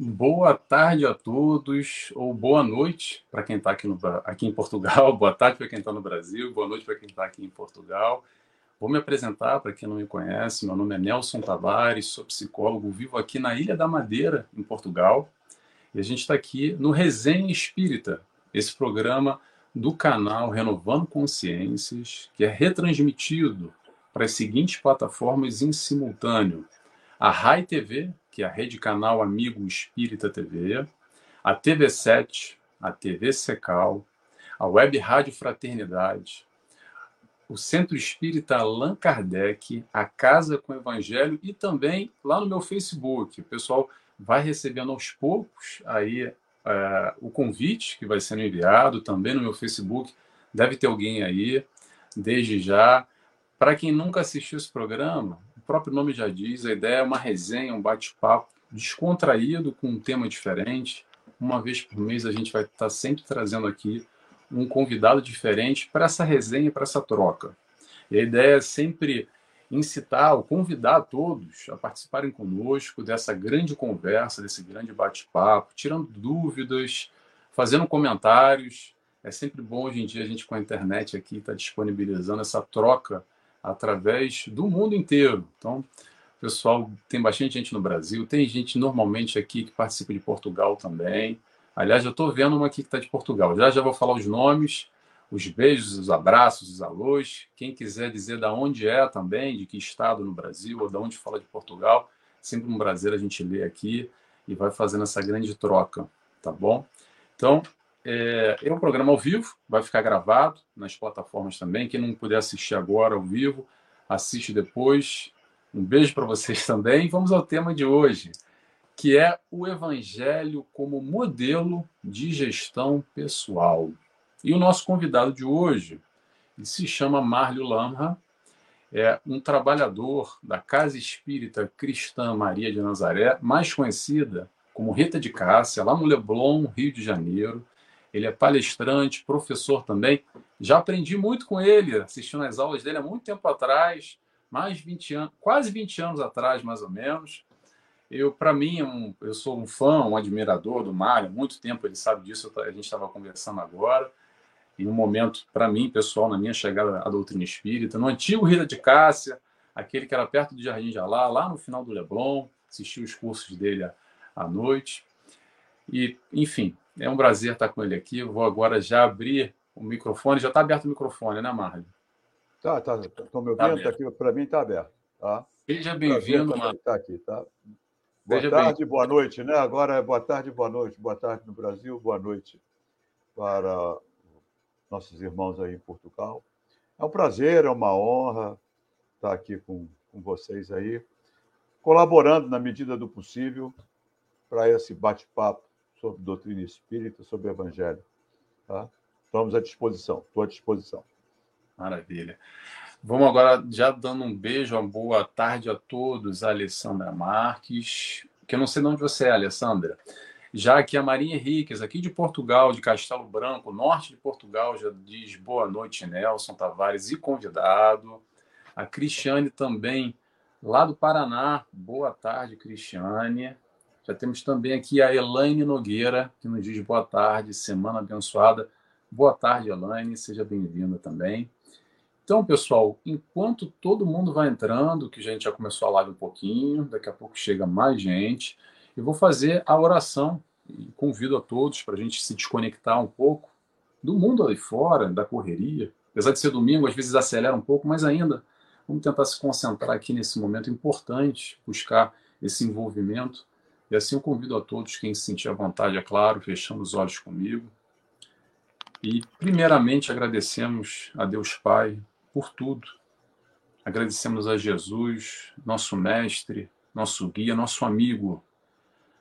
Boa tarde a todos, ou boa noite para quem está aqui, aqui em Portugal, boa tarde para quem está no Brasil, boa noite para quem está aqui em Portugal. Vou me apresentar para quem não me conhece, meu nome é Nelson Tavares, sou psicólogo, vivo aqui na Ilha da Madeira, em Portugal, e a gente está aqui no Resenha Espírita, esse programa do canal Renovando Consciências, que é retransmitido para as seguintes plataformas em simultâneo: a Rai TV, que é a Rede Canal Amigo Espírita TV, a TV7, a TV Secal, a Web Rádio Fraternidade, o Centro Espírita Allan Kardec, a Casa com Evangelho e também lá no meu Facebook. O pessoal vai recebendo aos poucos aí é, o convite que vai sendo enviado também no meu Facebook. Deve ter alguém aí, desde já. Para quem nunca assistiu esse programa, próprio nome já diz, a ideia é uma resenha, um bate-papo descontraído com um tema diferente. Uma vez por mês a gente vai estar sempre trazendo aqui um convidado diferente para essa resenha, para essa troca. E a ideia é sempre incitar ou convidar todos a participarem conosco dessa grande conversa, desse grande bate-papo, tirando dúvidas, fazendo comentários. É sempre bom hoje em dia a gente com a internet aqui estar tá disponibilizando essa troca através do mundo inteiro. Então, pessoal, tem bastante gente no Brasil, tem gente normalmente aqui que participa de Portugal também. Aliás, eu estou vendo uma aqui que está de Portugal. Já já vou falar os nomes, os beijos, os abraços, os alôs. Quem quiser dizer da onde é também, de que estado no Brasil, ou de onde fala de Portugal, sempre um prazer a gente ler aqui e vai fazendo essa grande troca, tá bom? Então, é, é um programa ao vivo, vai ficar gravado nas plataformas também. Quem não puder assistir agora ao vivo, assiste depois. Um beijo para vocês também. Vamos ao tema de hoje, que é o Evangelho como modelo de gestão pessoal. E o nosso convidado de hoje se chama Márlio Lamra, é um trabalhador da Casa Espírita Cristã Maria de Nazaré, mais conhecida como Rita de Cássia, lá no Leblon, Rio de Janeiro ele é palestrante, professor também. Já aprendi muito com ele, assistindo as aulas dele há muito tempo atrás, mais 20 anos, quase 20 anos atrás, mais ou menos. Eu, para mim, um, eu sou um fã, um admirador do Mário, há muito tempo ele sabe disso, a gente estava conversando agora. E um momento, para mim, pessoal, na minha chegada à doutrina espírita, no antigo Rita de Cássia, aquele que era perto do Jardim de Alá, lá no final do Leblon, assisti os cursos dele à, à noite. E, enfim, é um prazer estar com ele aqui. Eu vou agora já abrir o microfone. Já está aberto o microfone, né, Marlon? Tá, tá. Estão me ouvindo? Tá aqui, Para mim está aberto. Tá? Seja bem-vindo, Marlon. Está aqui, tá? Boa Seja tarde, boa noite, né? Agora é boa tarde, boa noite. Boa tarde no Brasil, boa noite para nossos irmãos aí em Portugal. É um prazer, é uma honra estar aqui com, com vocês aí, colaborando na medida do possível para esse bate-papo sobre doutrina espírita, sobre evangelho. Tá? Estamos à disposição, estou à disposição. Maravilha. Vamos agora já dando um beijo, uma boa tarde a todos, a Alessandra Marques, que eu não sei de onde você é, Alessandra. Já que a Maria Henriques, aqui de Portugal, de Castelo Branco, norte de Portugal, já diz boa noite, Nelson Tavares e convidado. A Cristiane também, lá do Paraná. Boa tarde, Cristiane. Já temos também aqui a Elaine Nogueira, que nos diz boa tarde, semana abençoada. Boa tarde, Elaine, seja bem-vinda também. Então, pessoal, enquanto todo mundo vai entrando, que a gente já começou a live um pouquinho, daqui a pouco chega mais gente, eu vou fazer a oração e convido a todos para a gente se desconectar um pouco do mundo ali fora, da correria. Apesar de ser domingo, às vezes acelera um pouco, mas ainda vamos tentar se concentrar aqui nesse momento importante, buscar esse envolvimento e assim eu convido a todos, quem se sentir à vontade, é claro, fechando os olhos comigo. E, primeiramente, agradecemos a Deus Pai por tudo. Agradecemos a Jesus, nosso mestre, nosso guia, nosso amigo,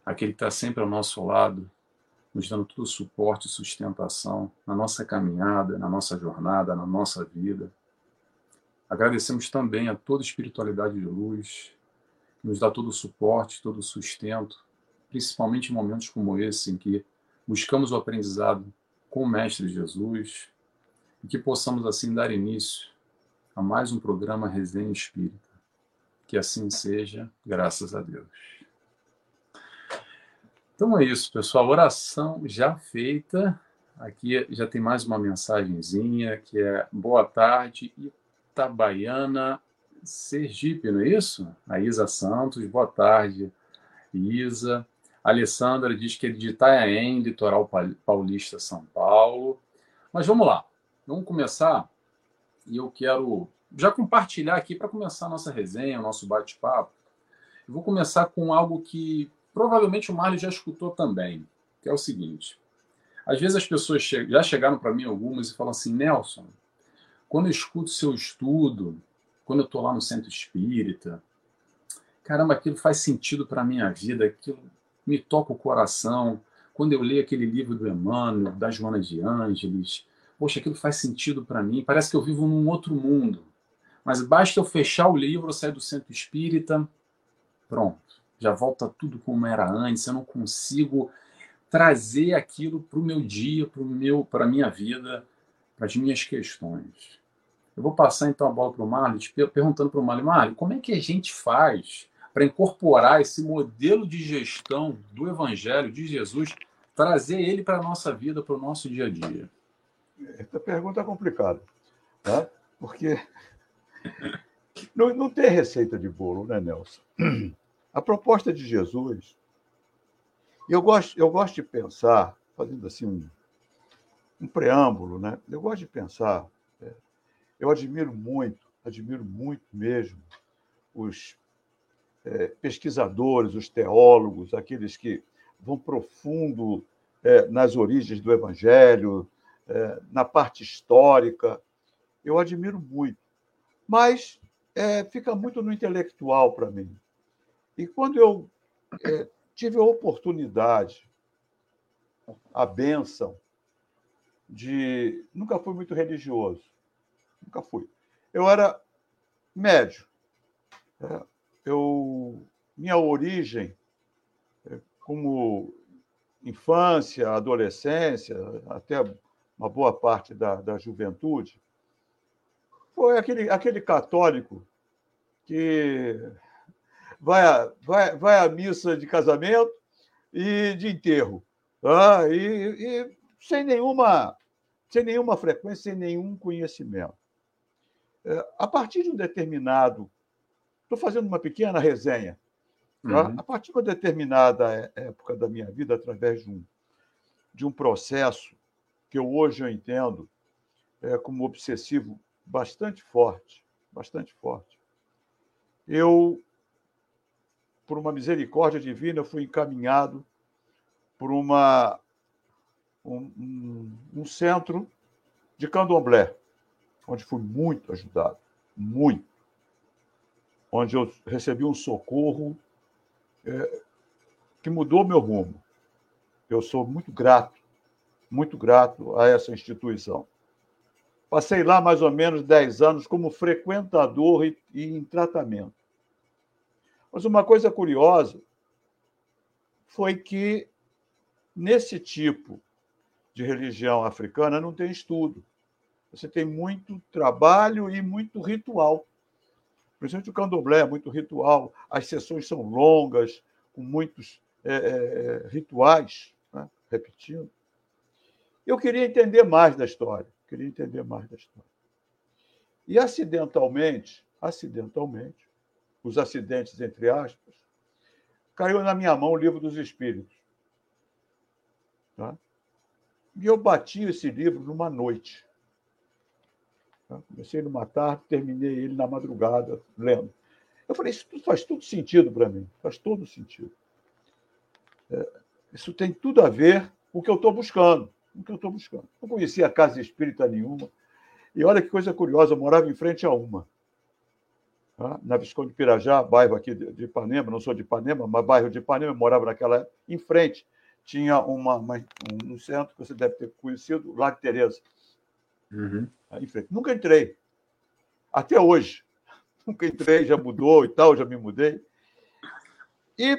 aquele que está sempre ao nosso lado, nos dando todo o suporte e sustentação na nossa caminhada, na nossa jornada, na nossa vida. Agradecemos também a toda espiritualidade de luz, nos dá todo o suporte, todo o sustento, principalmente em momentos como esse, em que buscamos o aprendizado com o Mestre Jesus e que possamos assim dar início a mais um programa Resenha Espírita. Que assim seja, graças a Deus. Então é isso, pessoal. Oração já feita. Aqui já tem mais uma mensagenzinha que é boa tarde, Itabaiana, Sergipe, não é isso? A Isa Santos, boa tarde, Isa. Alessandra diz que é de Itanhaém, litoral paulista, São Paulo. Mas vamos lá, vamos começar. E eu quero já compartilhar aqui para começar a nossa resenha, o nosso bate-papo. Eu vou começar com algo que provavelmente o Marley já escutou também, que é o seguinte. Às vezes as pessoas che já chegaram para mim algumas e falam assim, Nelson, quando eu escuto seu estudo, quando eu estou lá no centro espírita, caramba, aquilo faz sentido para a minha vida, aquilo me toca o coração. Quando eu leio aquele livro do Emmanuel, da Joana de Ângeles, poxa, aquilo faz sentido para mim, parece que eu vivo num outro mundo. Mas basta eu fechar o livro, sair do centro espírita, pronto, já volta tudo como era antes, eu não consigo trazer aquilo para o meu dia, para a minha vida, para as minhas questões. Eu vou passar então a bola para o Marlon, perguntando para o Marlon, Marlon, como é que a gente faz para incorporar esse modelo de gestão do Evangelho de Jesus, trazer ele para a nossa vida, para o nosso dia a dia? Essa pergunta é complicada, tá? porque não, não tem receita de bolo, né, Nelson? A proposta de Jesus, eu gosto, eu gosto de pensar, fazendo assim um, um preâmbulo, né? Eu gosto de pensar, eu admiro muito, admiro muito mesmo os é, pesquisadores, os teólogos, aqueles que vão profundo é, nas origens do Evangelho, é, na parte histórica. Eu admiro muito. Mas é, fica muito no intelectual para mim. E quando eu é, tive a oportunidade, a benção de. Nunca fui muito religioso. Nunca fui. Eu era médio. É, eu, minha origem, é, como infância, adolescência, até uma boa parte da, da juventude, foi aquele, aquele católico que vai, vai, vai à missa de casamento e de enterro. Tá? E, e sem, nenhuma, sem nenhuma frequência, sem nenhum conhecimento. É, a partir de um determinado. Estou fazendo uma pequena resenha. Tá? Uhum. A partir de uma determinada época da minha vida, através de um, de um processo que eu hoje eu entendo é, como obsessivo bastante forte, bastante forte. Eu, por uma misericórdia divina, fui encaminhado por uma um, um, um centro de candomblé, onde fui muito ajudado, muito, onde eu recebi um socorro é, que mudou meu rumo. Eu sou muito grato muito grato a essa instituição. Passei lá mais ou menos 10 anos como frequentador e, e em tratamento. Mas uma coisa curiosa foi que, nesse tipo de religião africana, não tem estudo. Você tem muito trabalho e muito ritual. Principalmente o candomblé é muito ritual. As sessões são longas, com muitos é, é, rituais, né? repetindo. Eu queria entender mais da história, queria entender mais da história. E acidentalmente, acidentalmente, os acidentes entre aspas, caiu na minha mão o livro dos Espíritos. Tá? E eu bati esse livro numa noite. Tá? Comecei numa tarde, terminei ele na madrugada, lendo. Eu falei, isso faz tudo sentido para mim, faz todo sentido. É, isso tem tudo a ver com o que eu estou buscando o que eu estou buscando. Não conhecia casa espírita nenhuma. E olha que coisa curiosa, eu morava em frente a uma. Tá? Na Visconde Pirajá, bairro aqui de Ipanema, não sou de Ipanema, mas bairro de Ipanema, eu morava naquela. Em frente tinha uma, uma, um centro que você deve ter conhecido, Lago Tereza. Uhum. Nunca entrei. Até hoje. Nunca entrei, já mudou e tal, já me mudei. E,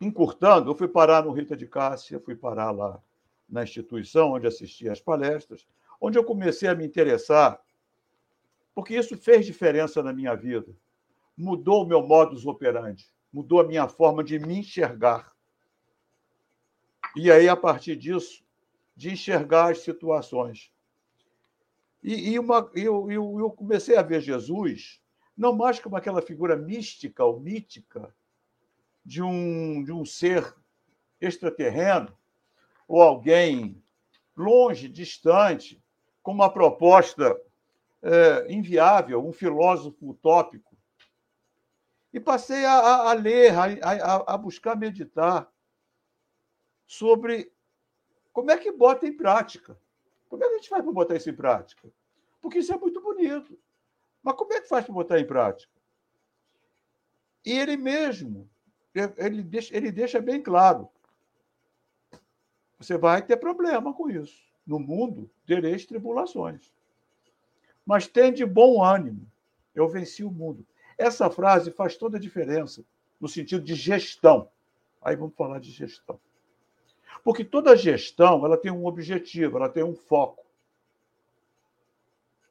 encurtando, eu fui parar no Rita de Cássia, fui parar lá na instituição onde assistia às palestras, onde eu comecei a me interessar, porque isso fez diferença na minha vida. Mudou o meu modus operandi, mudou a minha forma de me enxergar. E aí, a partir disso, de enxergar as situações. E, e uma, eu, eu, eu comecei a ver Jesus não mais como aquela figura mística ou mítica de um, de um ser extraterreno ou alguém longe, distante, com uma proposta é, inviável, um filósofo utópico. E passei a, a ler, a, a, a buscar meditar sobre como é que bota em prática. Como é que a gente faz para botar isso em prática? Porque isso é muito bonito. Mas como é que faz para botar em prática? E ele mesmo, ele deixa, ele deixa bem claro: você vai ter problema com isso. No mundo tereis tribulações. Mas tem de bom ânimo. Eu venci o mundo. Essa frase faz toda a diferença no sentido de gestão. Aí vamos falar de gestão. Porque toda gestão ela tem um objetivo, ela tem um foco.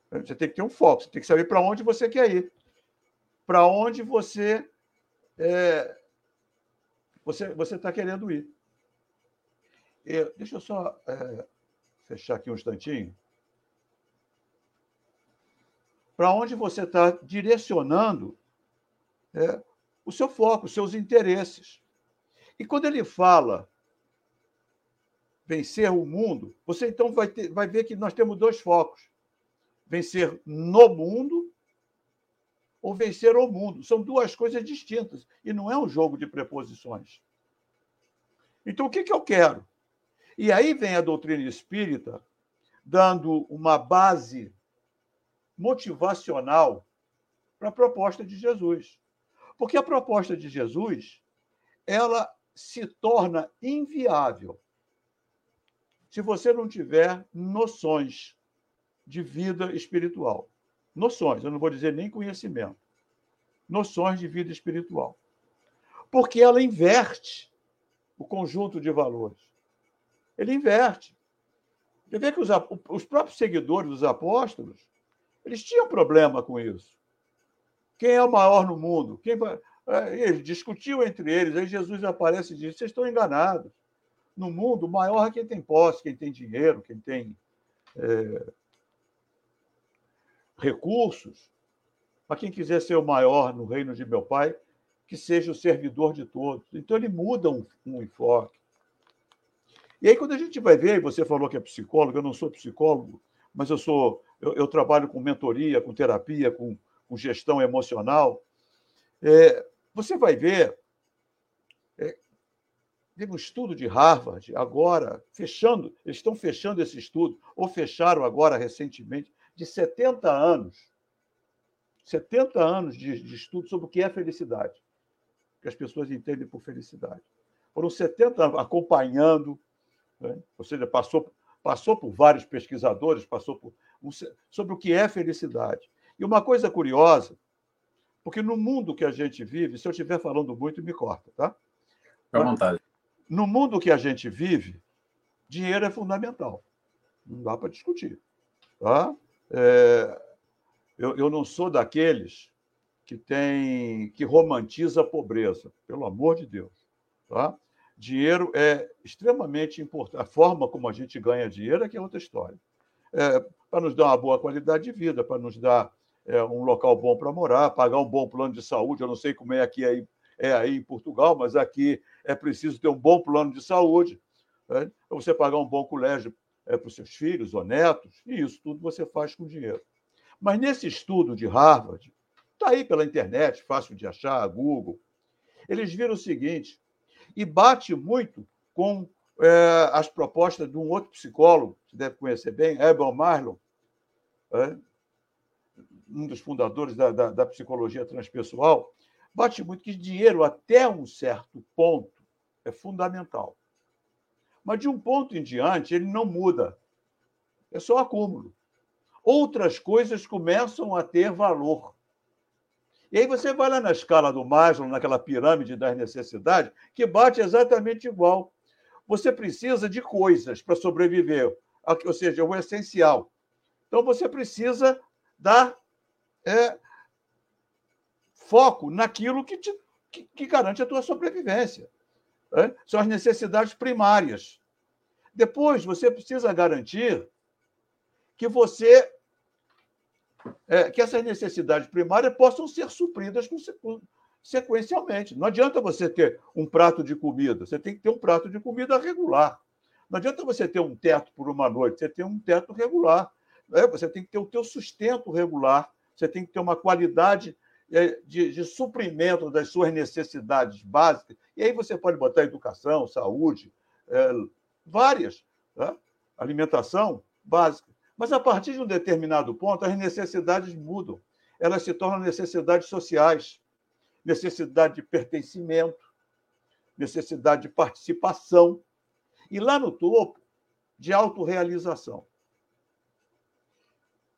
Você tem que ter um foco, você tem que saber para onde você quer ir, para onde você é, você você está querendo ir. E, deixa eu só é, fechar aqui um instantinho. Para onde você está direcionando é, o seu foco, os seus interesses. E quando ele fala vencer o mundo, você então vai, ter, vai ver que nós temos dois focos vencer no mundo ou vencer o mundo. São duas coisas distintas e não é um jogo de preposições. Então, o que, que eu quero? E aí vem a doutrina espírita dando uma base motivacional para a proposta de Jesus. Porque a proposta de Jesus, ela se torna inviável se você não tiver noções de vida espiritual. Noções, eu não vou dizer nem conhecimento. Noções de vida espiritual. Porque ela inverte o conjunto de valores. Ele inverte. Você vê que os, os próprios seguidores dos apóstolos, eles tinham problema com isso. Quem é o maior no mundo? Quem. É, eles discutiam entre eles, aí Jesus aparece e diz: vocês estão enganados. No mundo, maior é quem tem posse, quem tem dinheiro, quem tem é, recursos, para quem quiser ser o maior no reino de meu pai, que seja o servidor de todos. Então ele muda um, um enfoque. E aí, quando a gente vai ver, você falou que é psicólogo, eu não sou psicólogo, mas eu sou, eu, eu trabalho com mentoria, com terapia, com, com gestão emocional. É, você vai ver, é, teve um estudo de Harvard, agora, fechando, eles estão fechando esse estudo, ou fecharam agora recentemente, de 70 anos, 70 anos de, de estudo sobre o que é felicidade, que as pessoas entendem por felicidade. Foram 70 anos acompanhando, né? ou seja, passou, passou por vários pesquisadores, passou por um, sobre o que é felicidade. E uma coisa curiosa, porque no mundo que a gente vive, se eu estiver falando muito, me corta, tá? à vontade. No mundo que a gente vive, dinheiro é fundamental. Não dá para discutir. Tá? É, eu, eu não sou daqueles que tem que romantiza a pobreza, pelo amor de Deus. Tá? Dinheiro é extremamente importante. A forma como a gente ganha dinheiro é que é outra história. É, para nos dar uma boa qualidade de vida, para nos dar é, um local bom para morar, pagar um bom plano de saúde. Eu não sei como é aqui aí, é aí em Portugal, mas aqui é preciso ter um bom plano de saúde. Né? Você pagar um bom colégio é, para os seus filhos ou netos, e isso tudo você faz com dinheiro. Mas nesse estudo de Harvard, está aí pela internet, fácil de achar, Google, eles viram o seguinte, e bate muito com é, as propostas de um outro psicólogo, que deve conhecer bem, Abel Marlon, é, um dos fundadores da, da, da psicologia transpessoal, bate muito que dinheiro, até um certo ponto, é fundamental. Mas de um ponto em diante, ele não muda. É só acúmulo. Outras coisas começam a ter valor. E aí você vai lá na escala do Maslow, naquela pirâmide das necessidades, que bate exatamente igual. Você precisa de coisas para sobreviver, ou seja, o essencial. Então você precisa dar é, foco naquilo que, te, que, que garante a tua sobrevivência. Né? São as necessidades primárias. Depois, você precisa garantir que você é, que essas necessidades primárias possam ser supridas sequencialmente. Não adianta você ter um prato de comida, você tem que ter um prato de comida regular. Não adianta você ter um teto por uma noite, você tem um teto regular. Né? Você tem que ter o teu sustento regular, você tem que ter uma qualidade de, de suprimento das suas necessidades básicas. E aí você pode botar educação, saúde, é, várias, né? alimentação básica. Mas a partir de um determinado ponto, as necessidades mudam. Elas se tornam necessidades sociais, necessidade de pertencimento, necessidade de participação. E lá no topo, de autorrealização.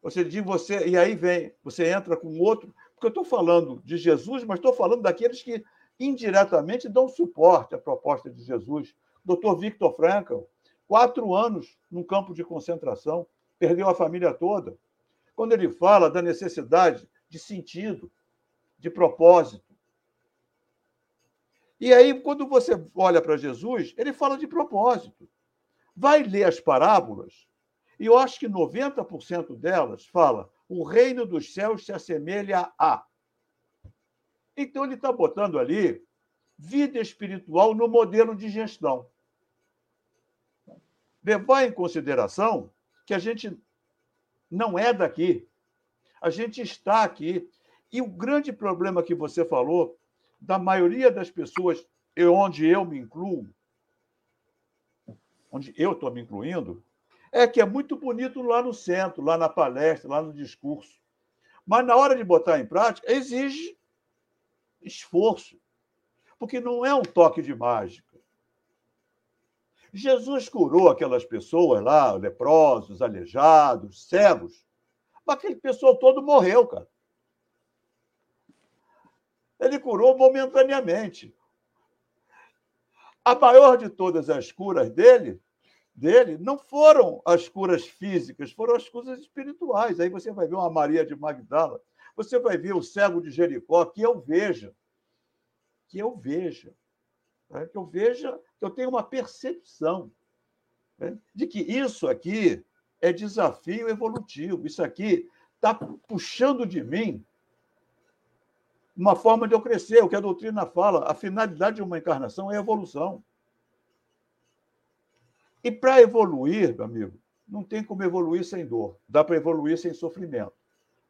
Você diz você, e aí vem, você entra com outro, porque eu estou falando de Jesus, mas estou falando daqueles que indiretamente dão suporte à proposta de Jesus. Dr. Victor Frankl, quatro anos num campo de concentração, perdeu a família toda. Quando ele fala da necessidade de sentido, de propósito. E aí, quando você olha para Jesus, ele fala de propósito. Vai ler as parábolas, e eu acho que 90% delas fala o reino dos céus se assemelha a. Então, ele está botando ali vida espiritual no modelo de gestão. Levar em consideração que a gente não é daqui. A gente está aqui. E o grande problema que você falou, da maioria das pessoas, onde eu me incluo, onde eu estou me incluindo, é que é muito bonito lá no centro, lá na palestra, lá no discurso. Mas na hora de botar em prática, exige esforço. Porque não é um toque de mágica. Jesus curou aquelas pessoas lá, leprosos, aleijados, cegos. Mas aquele pessoal todo morreu, cara. Ele curou momentaneamente. A maior de todas as curas dele, dele não foram as curas físicas, foram as curas espirituais. Aí você vai ver uma Maria de Magdala, você vai ver o cego de Jericó, que eu veja, que eu veja né? que eu veja, que eu tenha uma percepção né? de que isso aqui é desafio evolutivo, isso aqui está puxando de mim uma forma de eu crescer, o que a doutrina fala, a finalidade de uma encarnação é a evolução. E para evoluir, meu amigo, não tem como evoluir sem dor, dá para evoluir sem sofrimento.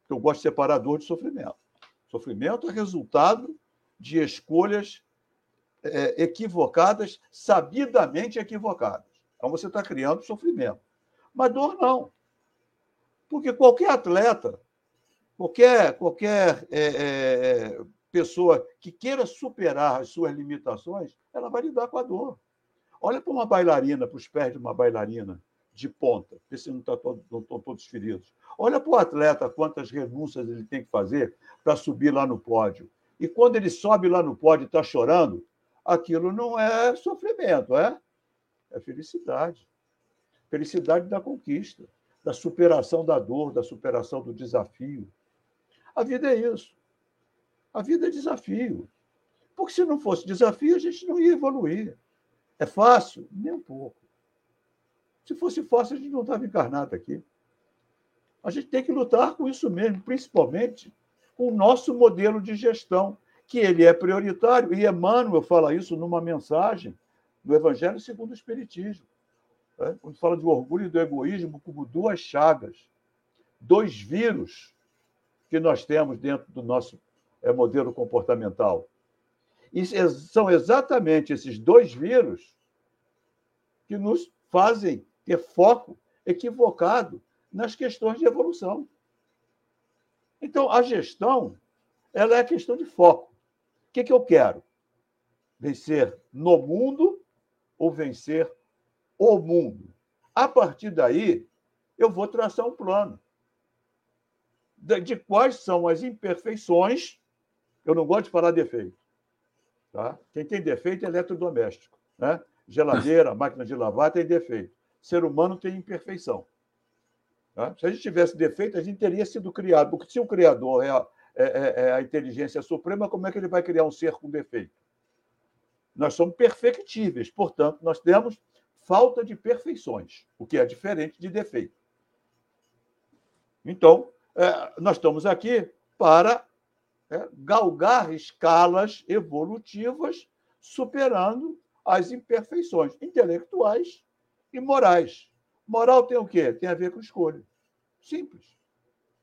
Eu gosto de separar dor de sofrimento. Sofrimento é resultado de escolhas é, equivocadas, sabidamente equivocadas. Então você está criando sofrimento. Mas dor não. Porque qualquer atleta, qualquer, qualquer é, é, pessoa que queira superar as suas limitações, ela vai lidar com a dor. Olha para uma bailarina, para os pés de uma bailarina de ponta, vê se não, tá todo, estão todos feridos. Olha para o atleta quantas renúncias ele tem que fazer para subir lá no pódio. E quando ele sobe lá no pódio e está chorando, aquilo não é sofrimento, é? É felicidade. Felicidade da conquista, da superação da dor, da superação do desafio. A vida é isso. A vida é desafio. Porque se não fosse desafio, a gente não ia evoluir. É fácil? Nem um pouco. Se fosse fácil, a gente não estava encarnado aqui. A gente tem que lutar com isso mesmo, principalmente com o nosso modelo de gestão, que ele é prioritário. E Emmanuel fala isso numa mensagem do Evangelho segundo o Espiritismo. Né? Quando fala do orgulho e do egoísmo como duas chagas, dois vírus que nós temos dentro do nosso é, modelo comportamental. E são exatamente esses dois vírus que nos fazem ter foco equivocado nas questões de evolução. Então, a gestão ela é questão de foco. O que, que eu quero? Vencer no mundo ou vencer o mundo? A partir daí, eu vou traçar um plano de quais são as imperfeições. Eu não gosto de falar defeito. Tá? Quem tem defeito é eletrodoméstico. Né? Geladeira, máquina de lavar tem defeito. Ser humano tem imperfeição. Tá? Se a gente tivesse defeito, a gente teria sido criado. Porque se o Criador é é, é, é, a inteligência suprema, como é que ele vai criar um ser com defeito? Nós somos perfectíveis, portanto, nós temos falta de perfeições, o que é diferente de defeito. Então, é, nós estamos aqui para é, galgar escalas evolutivas, superando as imperfeições intelectuais e morais. Moral tem o quê? Tem a ver com escolha. Simples.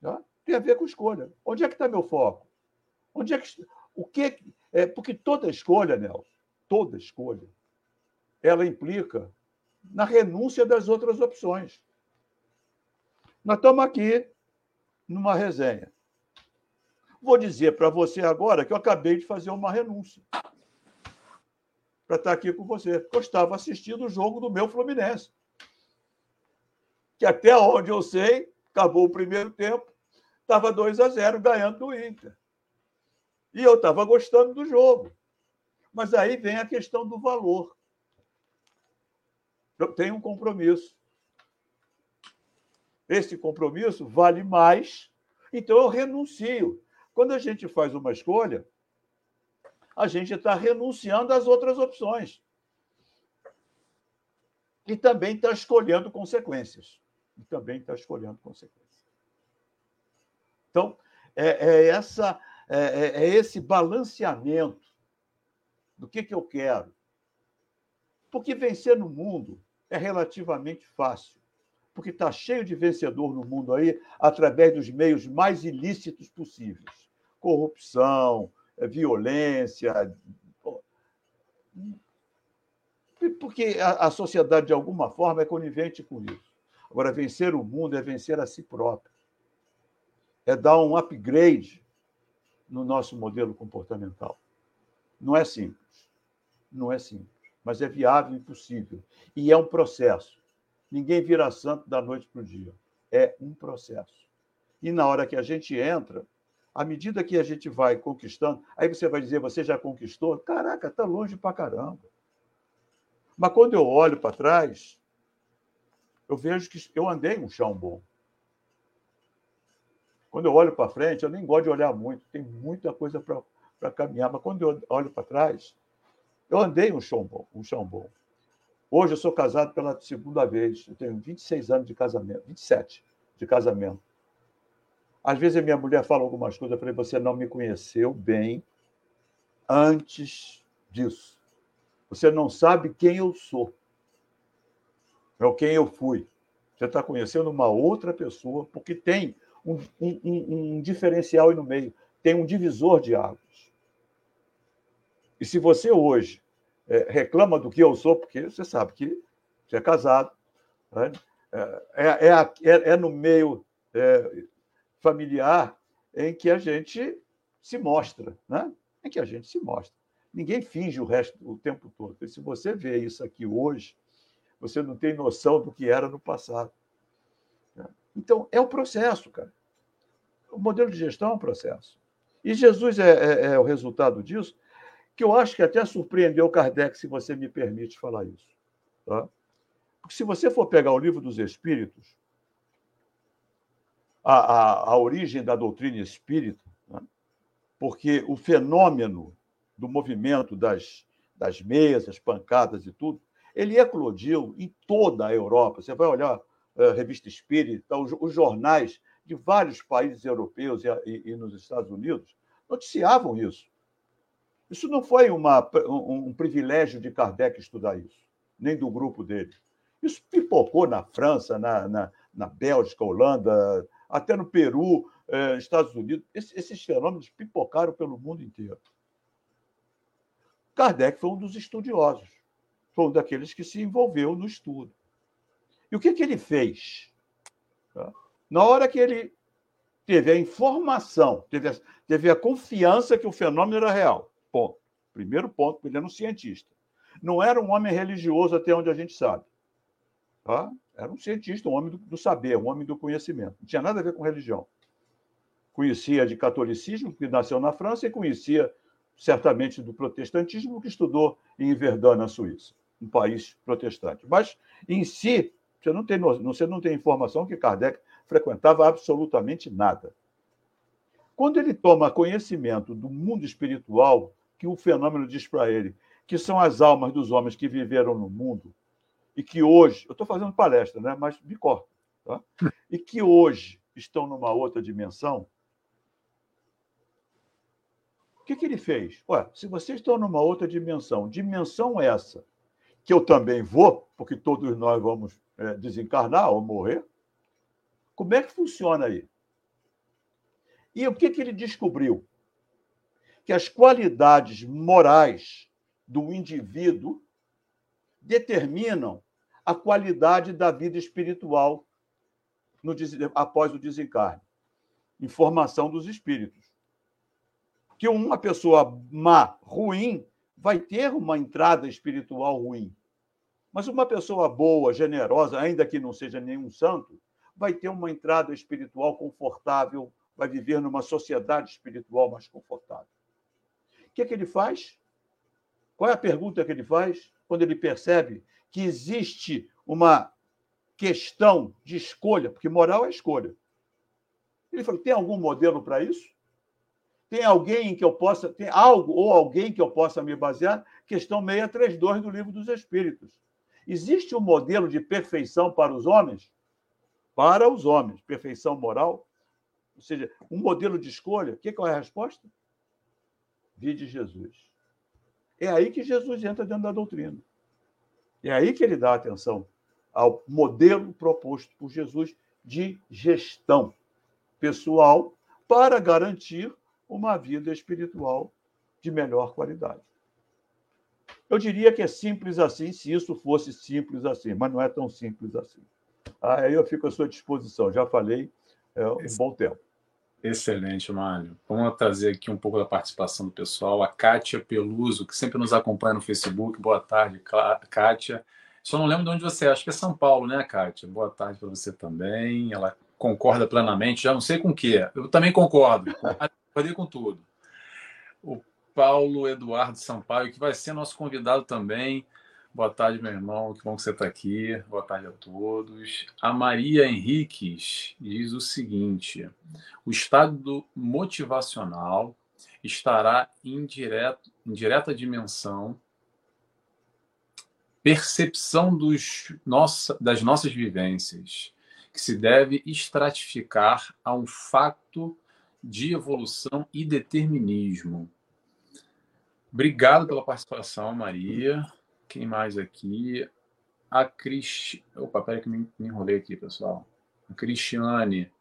Tá? Tem a ver com escolha. Onde é que está meu foco? Onde é que o que é porque toda escolha, Nelson, toda escolha, ela implica na renúncia das outras opções. Nós estamos aqui numa resenha. Vou dizer para você agora que eu acabei de fazer uma renúncia para estar aqui com você. Eu estava assistindo o jogo do meu Fluminense. Que até onde eu sei, acabou o primeiro tempo, estava 2 a 0 ganhando do Inter. E eu estava gostando do jogo. Mas aí vem a questão do valor. Eu tenho um compromisso. Esse compromisso vale mais, então eu renuncio. Quando a gente faz uma escolha, a gente está renunciando às outras opções. E também está escolhendo consequências. E também está escolhendo consequências. Então, é, é essa, é, é, é esse balanceamento do que, que eu quero. Porque vencer no mundo é relativamente fácil. Porque está cheio de vencedor no mundo aí através dos meios mais ilícitos possíveis corrupção, é, violência. Porque a, sociedade, de alguma forma, é conivente com isso. Agora, vencer o mundo é vencer a si próprio. É dar um upgrade no nosso modelo comportamental. Não é simples. Não é simples. Mas é viável e possível. E é um processo. Ninguém vira santo da noite para o dia. É um processo. E na hora que a gente entra, à medida que a gente vai conquistando, aí você vai dizer, você já conquistou? Caraca, está longe para caramba. Mas quando eu olho para trás, eu vejo que eu andei um chão bom. Quando eu olho para frente, eu nem gosto de olhar muito, tem muita coisa para caminhar, mas quando eu olho para trás, eu andei um chão bom, um chão bom. Hoje eu sou casado pela segunda vez, eu tenho 26 anos de casamento, 27 de casamento. Às vezes a minha mulher fala algumas coisas, eu falei, você não me conheceu bem antes disso. Você não sabe quem eu sou, ou quem eu fui. Você está conhecendo uma outra pessoa, porque tem um, um, um, um diferencial aí no meio, tem um divisor de águas. E se você hoje é, reclama do que eu sou, porque você sabe que você é casado, né? é, é, é, é, no meio é, familiar em que a gente se mostra, né? em que a gente se mostra. Ninguém finge o resto o tempo todo. Porque se você vê isso aqui hoje, você não tem noção do que era no passado. Então, é um processo, cara. O modelo de gestão é um processo. E Jesus é, é, é, o resultado disso, que eu acho que até surpreendeu Kardec, se você me permite falar isso. Tá? Porque se você for pegar o livro dos Espíritos, a, a, a origem da doutrina espírita, né? porque o fenômeno do movimento das, das mesas, pancadas e tudo, ele eclodiu em toda a Europa. Você vai olhar a eh, revista espírita, os, os jornais de vários países europeus e, e, e, nos Estados Unidos noticiavam isso. Isso não foi uma, um, um privilégio de Kardec estudar isso, nem do grupo dele. Isso pipocou na França, na, na, na Bélgica, Holanda, até no Peru, eh, Estados Unidos. Esses fenômenos pipocaram pelo mundo inteiro. Kardec foi um dos estudiosos, foi um daqueles que se envolveu no estudo. E o que, que ele fez? Tá? Na hora que ele teve a informação, teve a, teve a confiança que o fenômeno era real. Ponto. Primeiro ponto, ele era um cientista. Não era um homem religioso, até onde a gente sabe. Tá? Era um cientista, um homem do, do, saber, um homem do conhecimento. Não tinha nada a ver com religião. Conhecia de catolicismo, que nasceu na França, e conhecia certamente do protestantismo, que estudou em Verdun, na Suíça, um país protestante. Mas, em si, você não tem, você não tem informação que Kardec frequentava absolutamente nada. Quando ele toma conhecimento do mundo espiritual, que o fenômeno diz para ele que são as almas dos homens que viveram no mundo e que hoje, eu estou fazendo palestra, né? mas me corta, tá? e que hoje estão numa outra dimensão, o que, que ele fez? Ué, se vocês estão numa outra dimensão, dimensão essa, que eu também vou, porque todos nós vamos é, desencarnar ou morrer, como é que funciona aí? E o que, que ele descobriu? Que as qualidades morais do indivíduo determinam a qualidade da vida espiritual no, após o desencarne. Informação dos espíritos. Que uma pessoa má, ruim, vai ter uma entrada espiritual ruim. Mas uma pessoa boa, generosa, ainda que não seja nenhum santo, vai ter uma entrada espiritual confortável, vai viver numa sociedade espiritual mais confortável. O que, é que ele faz? Qual é a pergunta que ele faz quando ele percebe que existe uma questão de escolha, porque moral é escolha. Ele falou: tem algum modelo para isso? Tem alguém que eu possa, tem algo ou alguém que eu possa me basear? Questão 632 do Livro dos Espíritos. Existe um modelo de perfeição para os homens? Para os homens, perfeição moral? Ou seja, um modelo de escolha? O que é a resposta? Vide Jesus. É aí que Jesus entra dentro da doutrina. É aí que ele dá atenção ao modelo proposto por Jesus de gestão pessoal para garantir uma vida espiritual de melhor qualidade. Eu diria que é simples assim, se isso fosse simples assim, mas não é tão simples assim. Aí eu fico à sua disposição, já falei é, um bom tempo. Excelente, Mário. Vamos trazer aqui um pouco da participação do pessoal. A Kátia Peluso, que sempre nos acompanha no Facebook. Boa tarde, Kátia. Só não lembro de onde você é. Acho que é São Paulo, né, Kátia? Boa tarde para você também. Ela concorda plenamente. Já não sei com o que. Eu também concordo. Concordei com tudo. O Paulo Eduardo Sampaio, que vai ser nosso convidado também. Boa tarde, meu irmão. Que bom que você está aqui. Boa tarde a todos. A Maria Henriques diz o seguinte: o estado motivacional estará em, direto, em direta dimensão percepção dos nossa, das nossas vivências, que se deve estratificar a um fato de evolução e determinismo. Obrigado pela participação, Maria. Quem mais aqui? A Cris. Opa, peraí que me, enrolei aqui, pessoal. A Cristiane.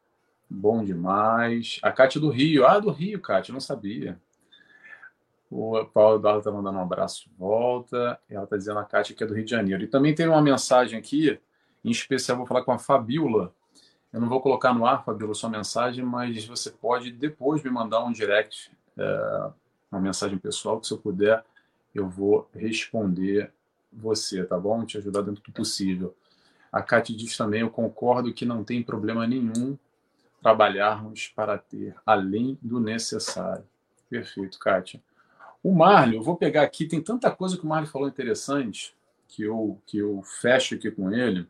Bom demais. A Cátia do Rio. Ah, do Rio, Cátia, não sabia. O Paulo Eduardo está mandando um abraço de volta. Ela está dizendo a Cátia que é do Rio de Janeiro. E também tem uma mensagem aqui, em especial vou falar com a Fabiola. Eu não vou colocar no ar, Fabiola, sua mensagem, mas você pode depois me mandar um direct, é, uma mensagem pessoal, que se eu puder, eu vou responder você, tá bom? Te ajudar dentro do possível. A Cátia diz também: eu concordo que não tem problema nenhum trabalharmos para ter além do necessário. Perfeito, Kátia. O Marlio, eu vou pegar aqui, tem tanta coisa que o Marlio falou interessante que eu, que eu fecho aqui com ele,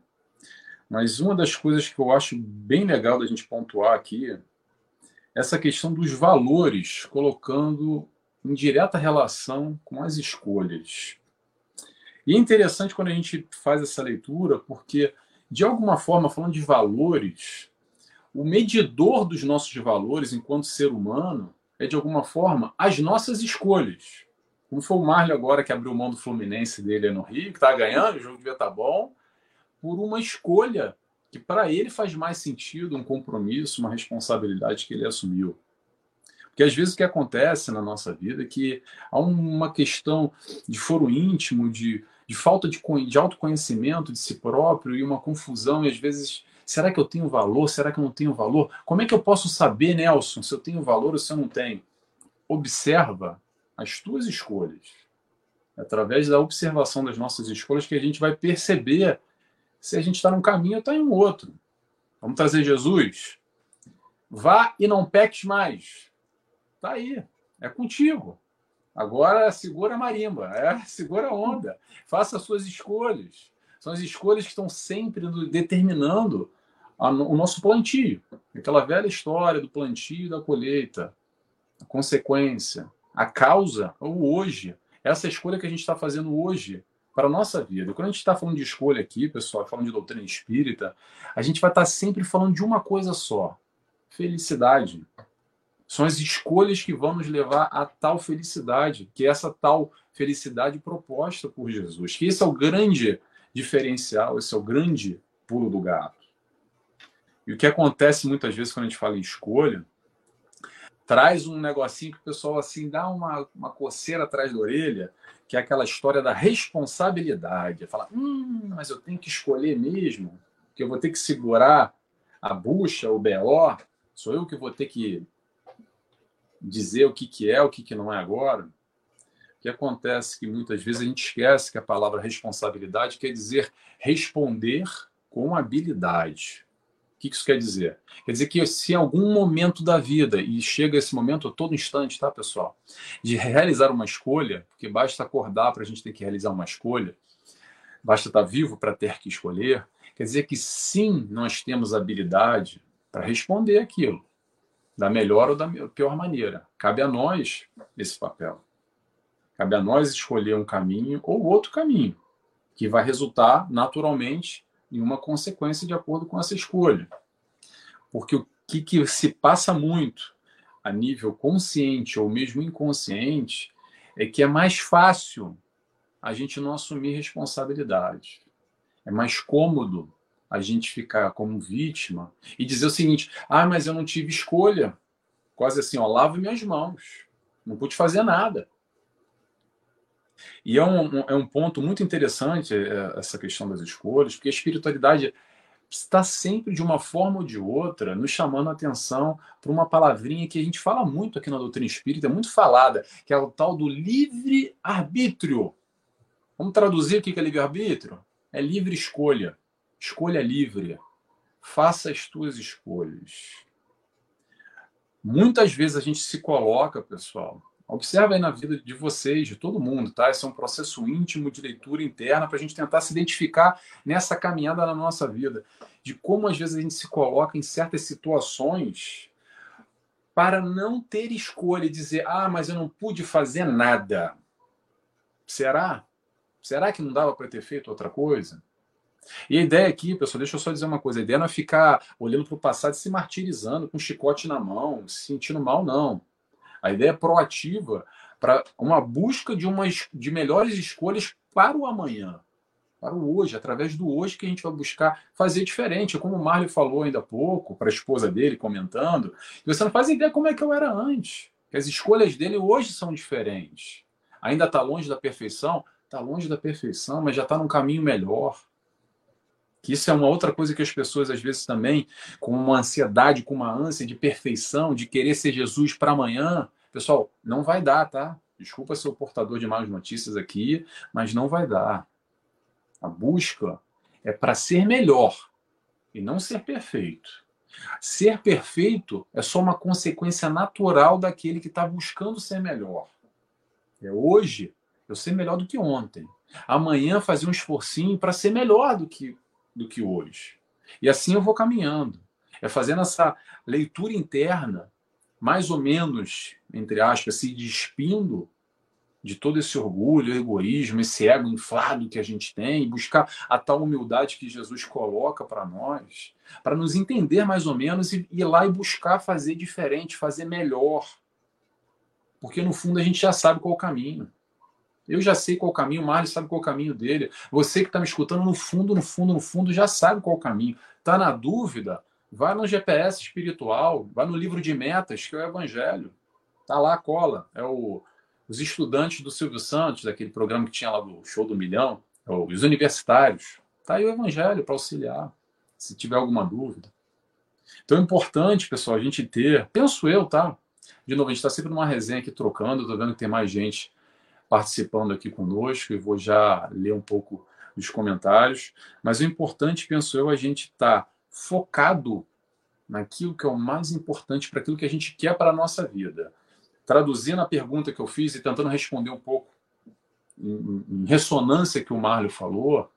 mas uma das coisas que eu acho bem legal da gente pontuar aqui é essa questão dos valores, colocando em direta relação com as escolhas. E é interessante quando a gente faz essa leitura, porque, de alguma forma, falando de valores, o medidor dos nossos valores enquanto ser humano é, de alguma forma, as nossas escolhas. Como foi o Marley agora que abriu mão do Fluminense dele no Rio, que está ganhando, o jogo devia estar tá bom, por uma escolha que para ele faz mais sentido, um compromisso, uma responsabilidade que ele assumiu. Porque às vezes o que acontece na nossa vida é que há uma questão de foro íntimo, de de falta de, de autoconhecimento de si próprio e uma confusão, e às vezes, será que eu tenho valor? Será que eu não tenho valor? Como é que eu posso saber, Nelson, se eu tenho valor ou se eu não tenho? Observa as tuas escolhas. É através da observação das nossas escolhas que a gente vai perceber se a gente está num caminho ou está em um outro. Vamos trazer Jesus? Vá e não peques mais. Está aí. É contigo. Agora segura a marimba, é, segura a onda, faça as suas escolhas. São as escolhas que estão sempre determinando a, o nosso plantio. Aquela velha história do plantio da colheita, a consequência, a causa, o hoje. essa escolha que a gente está fazendo hoje para a nossa vida. Quando a gente está falando de escolha aqui, pessoal, falando de doutrina espírita, a gente vai estar tá sempre falando de uma coisa só: felicidade. São as escolhas que vão nos levar a tal felicidade, que é essa tal felicidade proposta por Jesus. Que esse é o grande diferencial, esse é o grande pulo do gato. E o que acontece muitas vezes quando a gente fala em escolha, traz um negocinho que o pessoal assim dá uma, uma coceira atrás da orelha, que é aquela história da responsabilidade. Fala, hum, mas eu tenho que escolher mesmo, que eu vou ter que segurar a bucha, o BO, sou eu que vou ter que dizer o que, que é, o que, que não é agora. O que acontece que muitas vezes a gente esquece que a palavra responsabilidade quer dizer responder com habilidade. O que isso quer dizer? Quer dizer que se em algum momento da vida, e chega esse momento a todo instante, tá, pessoal? De realizar uma escolha, porque basta acordar para a gente ter que realizar uma escolha, basta estar vivo para ter que escolher, quer dizer que sim, nós temos habilidade para responder aquilo da melhor ou da pior maneira. Cabe a nós esse papel. Cabe a nós escolher um caminho ou outro caminho, que vai resultar naturalmente em uma consequência de acordo com essa escolha. Porque o que, que se passa muito a nível consciente ou mesmo inconsciente é que é mais fácil a gente não assumir responsabilidade. É mais cômodo a gente ficar como vítima e dizer o seguinte: ah, mas eu não tive escolha. Quase assim, ó, lavo minhas mãos. Não pude fazer nada. E é um, é um ponto muito interessante é, essa questão das escolhas, porque a espiritualidade está sempre, de uma forma ou de outra, nos chamando a atenção para uma palavrinha que a gente fala muito aqui na doutrina espírita, é muito falada, que é o tal do livre-arbítrio. Vamos traduzir o que é livre-arbítrio? É livre escolha. Escolha livre. Faça as tuas escolhas. Muitas vezes a gente se coloca, pessoal, observa aí na vida de vocês, de todo mundo, tá? Esse é um processo íntimo de leitura interna para a gente tentar se identificar nessa caminhada na nossa vida, de como às vezes a gente se coloca em certas situações para não ter escolha e dizer, ah, mas eu não pude fazer nada. Será? Será que não dava para ter feito outra coisa? E a ideia aqui, pessoal, deixa eu só dizer uma coisa: a ideia não é ficar olhando para o passado e se martirizando com um chicote na mão, se sentindo mal, não. A ideia é proativa para uma busca de, umas, de melhores escolhas para o amanhã, para o hoje, através do hoje que a gente vai buscar fazer diferente. Como o Marley falou ainda há pouco, para a esposa dele, comentando, você não faz ideia como é que eu era antes. As escolhas dele hoje são diferentes. Ainda está longe da perfeição? Está longe da perfeição, mas já está num caminho melhor. Que isso é uma outra coisa que as pessoas, às vezes, também, com uma ansiedade, com uma ânsia de perfeição, de querer ser Jesus para amanhã. Pessoal, não vai dar, tá? Desculpa ser o portador de más notícias aqui, mas não vai dar. A busca é para ser melhor e não ser perfeito. Ser perfeito é só uma consequência natural daquele que está buscando ser melhor. É hoje eu ser melhor do que ontem. Amanhã fazer um esforcinho para ser melhor do que do que hoje. E assim eu vou caminhando. É fazendo essa leitura interna, mais ou menos, entre aspas, se despindo de todo esse orgulho, egoísmo, esse ego inflado que a gente tem, buscar a tal humildade que Jesus coloca para nós, para nos entender mais ou menos e ir lá e buscar fazer diferente, fazer melhor. Porque no fundo a gente já sabe qual o caminho. Eu já sei qual o caminho, o Marlon sabe qual o caminho dele. Você que está me escutando, no fundo, no fundo, no fundo, já sabe qual o caminho. Está na dúvida? Vai no GPS espiritual, vai no livro de metas, que é o Evangelho. Está lá a cola. É o, os estudantes do Silvio Santos, daquele programa que tinha lá do Show do Milhão, é os universitários. Está aí o Evangelho para auxiliar, se tiver alguma dúvida. Então é importante, pessoal, a gente ter, penso eu, tá? De novo, a gente está sempre numa resenha aqui trocando, estou vendo que tem mais gente participando aqui conosco e vou já ler um pouco dos comentários. Mas o importante, penso eu, é a gente estar tá focado naquilo que é o mais importante para aquilo que a gente quer para a nossa vida. Traduzindo a pergunta que eu fiz e tentando responder um pouco em, ressonância que o Marlio falou,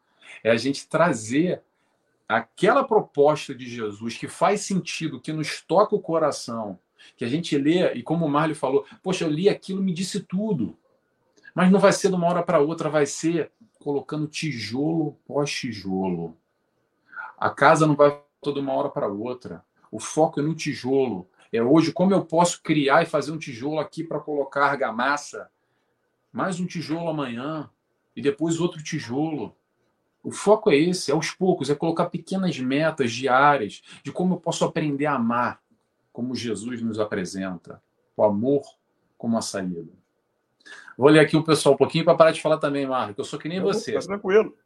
é a gente trazer aquela proposta de Jesus que faz sentido, que nos toca o coração, que a gente lê, e como o Marlio falou, poxa, eu li aquilo, me disse tudo. Mas não vai ser de uma hora para outra, vai ser colocando tijolo pós tijolo. A casa não vai toda uma hora para outra. O foco é no tijolo. É hoje como eu posso criar e fazer um tijolo aqui para colocar argamassa, mais um tijolo amanhã e depois outro tijolo. O foco é esse, é aos poucos, é colocar pequenas metas diárias de como eu posso aprender a amar, como Jesus nos apresenta, o amor como a saída. Vou ler aqui o pessoal um pouquinho para parar de falar também, Marco. Eu sou que nem eu, você. Tá tranquilo.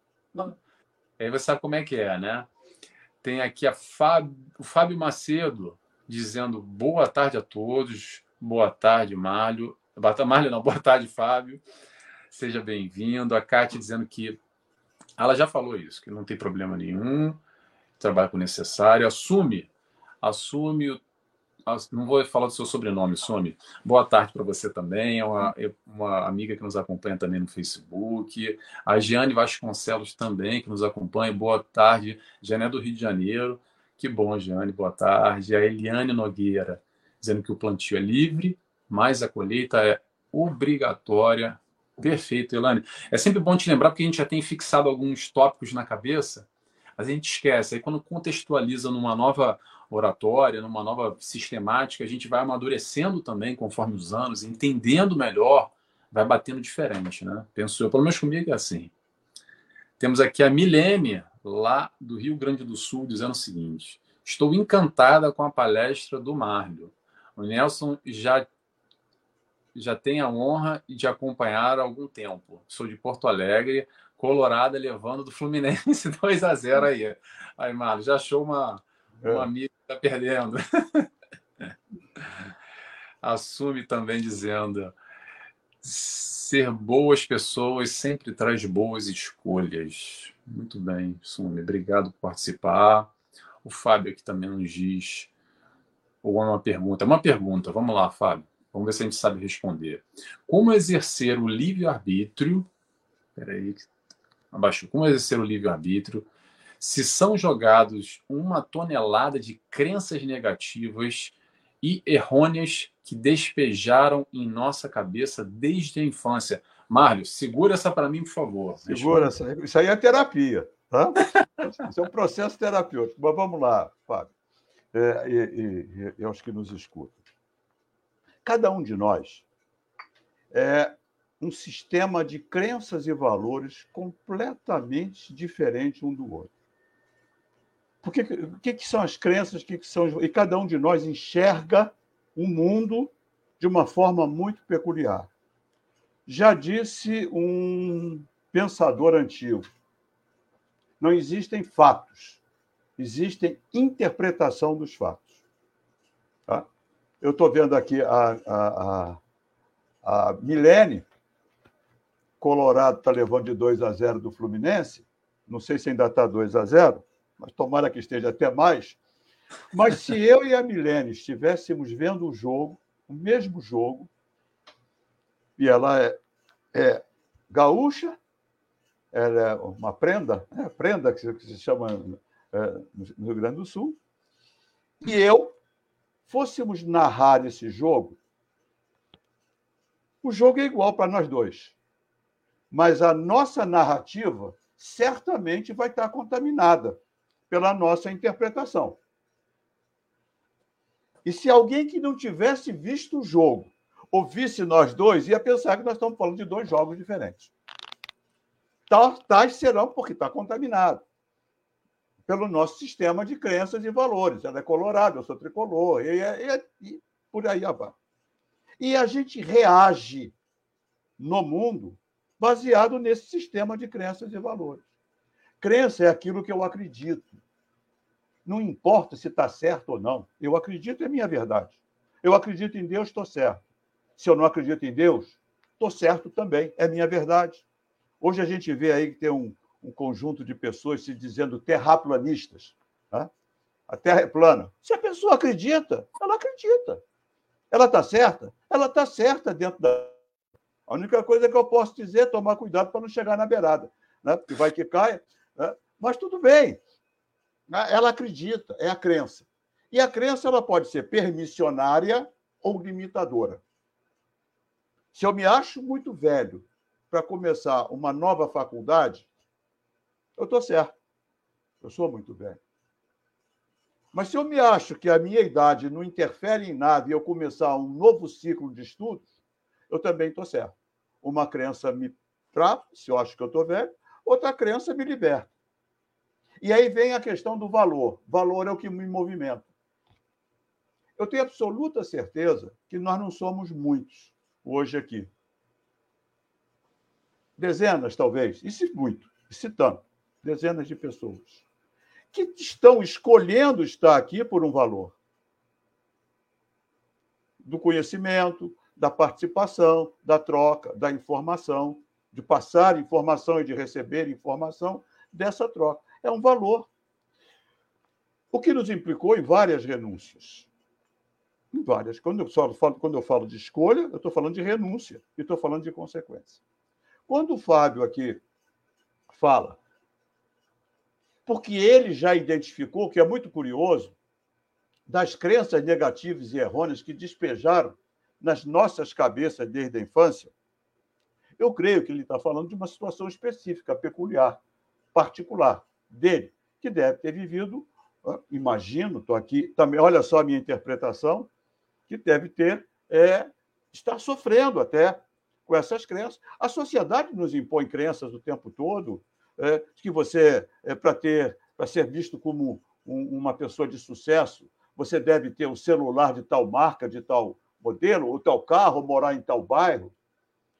Aí você sabe como é que é, né? Tem aqui a Fábio, o Fábio Macedo dizendo boa tarde a todos. Boa tarde, Mário. Mário não, boa tarde, Fábio. Seja bem-vindo. A Kátia dizendo que ela já falou isso, que não tem problema nenhum, trabalha com o necessário, assume, assume não vou falar do seu sobrenome, Some. Boa tarde para você também. É uma, é uma, amiga que nos acompanha também no Facebook. A Giane Vasconcelos também, que nos acompanha. Boa tarde. Giane é do Rio de Janeiro. Que bom, Giane. Boa tarde. A Eliane Nogueira, dizendo que o plantio é livre, mas a colheita é obrigatória. Perfeito, Elane. É sempre bom te lembrar, porque a gente já tem fixado alguns tópicos na cabeça, mas a gente esquece. Aí, quando contextualiza numa nova oratória, numa nova sistemática, a gente vai amadurecendo também conforme os anos, entendendo melhor, vai batendo diferente, né? Penso eu, pelo menos comigo é assim. Temos aqui a Milene, lá do Rio Grande do Sul, dizendo o seguinte: Estou encantada com a palestra do Márlio. O Nelson já já tem a honra de acompanhar há algum tempo. Sou de Porto Alegre, Colorado levando do Fluminense 2 a 0 aí. Aí, Márlio, já achou uma, um é. Está perdendo. Assume também dizendo: ser boas pessoas sempre traz boas escolhas. Muito bem, Sumi. Obrigado por participar. O Fábio aqui também nos diz. Ou uma pergunta. Uma pergunta. Vamos lá, Fábio. Vamos ver se a gente sabe responder. Como exercer o livre-arbítrio? Peraí. Abaixo. Como exercer o livre-arbítrio se são jogados uma tonelada de crenças negativas e errôneas que despejaram em nossa cabeça desde a infância. Márcio, segura essa para mim, por favor. Segura essa. Isso aí é terapia, tá? Isso é um processo terapêutico. Mas vamos lá, Fábio. É, e, e, e aos que nos escutam. Cada um de nós é um sistema de crenças e valores completamente diferente um do outro. Porque o que, que, são as crenças? Que, que são e cada um de nós enxerga o mundo de uma forma muito peculiar. Já disse um pensador antigo: não existem fatos, existem interpretação dos fatos. Tá? Eu estou vendo aqui a, a, a, a Milene, Colorado está levando de 2 a 0 do Fluminense, não sei se ainda está 2 a 0 mas tomara que esteja até mais. Mas se eu e a Milene estivéssemos vendo o jogo, o mesmo jogo, e ela é, é gaúcha, ela é uma prenda, né? prenda que se, chama é, no Rio Grande do Sul, e eu fôssemos narrar esse jogo, o jogo é igual para nós dois. Mas a nossa narrativa certamente vai estar contaminada pela nossa interpretação. E se alguém que não tivesse visto o jogo ouvisse nós dois, ia pensar que nós estamos falando de dois jogos diferentes. Tais serão porque está contaminado pelo nosso sistema de crenças e valores. Ela é colorada, eu sou tricolor, e, e, e por aí vai. E a gente reage no mundo baseado nesse sistema de crenças e valores. Crença é aquilo que eu acredito. Não importa se está certo ou não. Eu acredito, é minha verdade. Eu acredito em Deus, estou certo. Se eu não acredito em Deus, estou certo também, é minha verdade. Hoje a gente vê aí que tem um, um conjunto de pessoas se dizendo terraplanistas. Tá? A Terra é plana. Se a pessoa acredita, ela acredita. Ela está certa? Ela está certa dentro da. A única coisa que eu posso dizer é tomar cuidado para não chegar na beirada, né? porque vai que caia. Né? Mas tudo bem. Né? Ela acredita, é a crença. E a crença ela pode ser permissionária ou limitadora. Se eu me acho muito velho para começar uma nova faculdade, eu estou certo. Eu sou muito velho. Mas se eu me acho que a minha idade não interfere em nada e eu começar um novo ciclo de estudos, eu também estou certo. Uma crença me trava, se eu acho que eu estou velho, outra crença me liberta. E aí vem a questão do valor. Valor é o que me movimenta. Eu tenho absoluta certeza que nós não somos muitos hoje aqui. Dezenas, talvez, e se muito, se tanto, dezenas de pessoas que estão escolhendo estar aqui por um valor do conhecimento, da participação, da troca, da informação, de passar informação e de receber informação dessa troca. É um valor. O que nos implicou em várias renúncias. Em várias. Quando eu falo, quando eu falo de escolha, eu estou falando de renúncia e estou falando de consequência. Quando o Fábio aqui fala porque ele já identificou, que é muito curioso, das crenças negativas e errôneas que despejaram nas nossas cabeças desde a infância, eu creio que ele está falando de uma situação específica, peculiar, particular dele, que deve ter vivido, imagino, estou aqui também, olha só a minha interpretação, que deve ter, é, estar sofrendo até com essas crenças. A sociedade nos impõe crenças o tempo todo, é, que você, é, para ter, para ser visto como um, uma pessoa de sucesso, você deve ter um celular de tal marca, de tal modelo, ou tal carro, morar em tal bairro.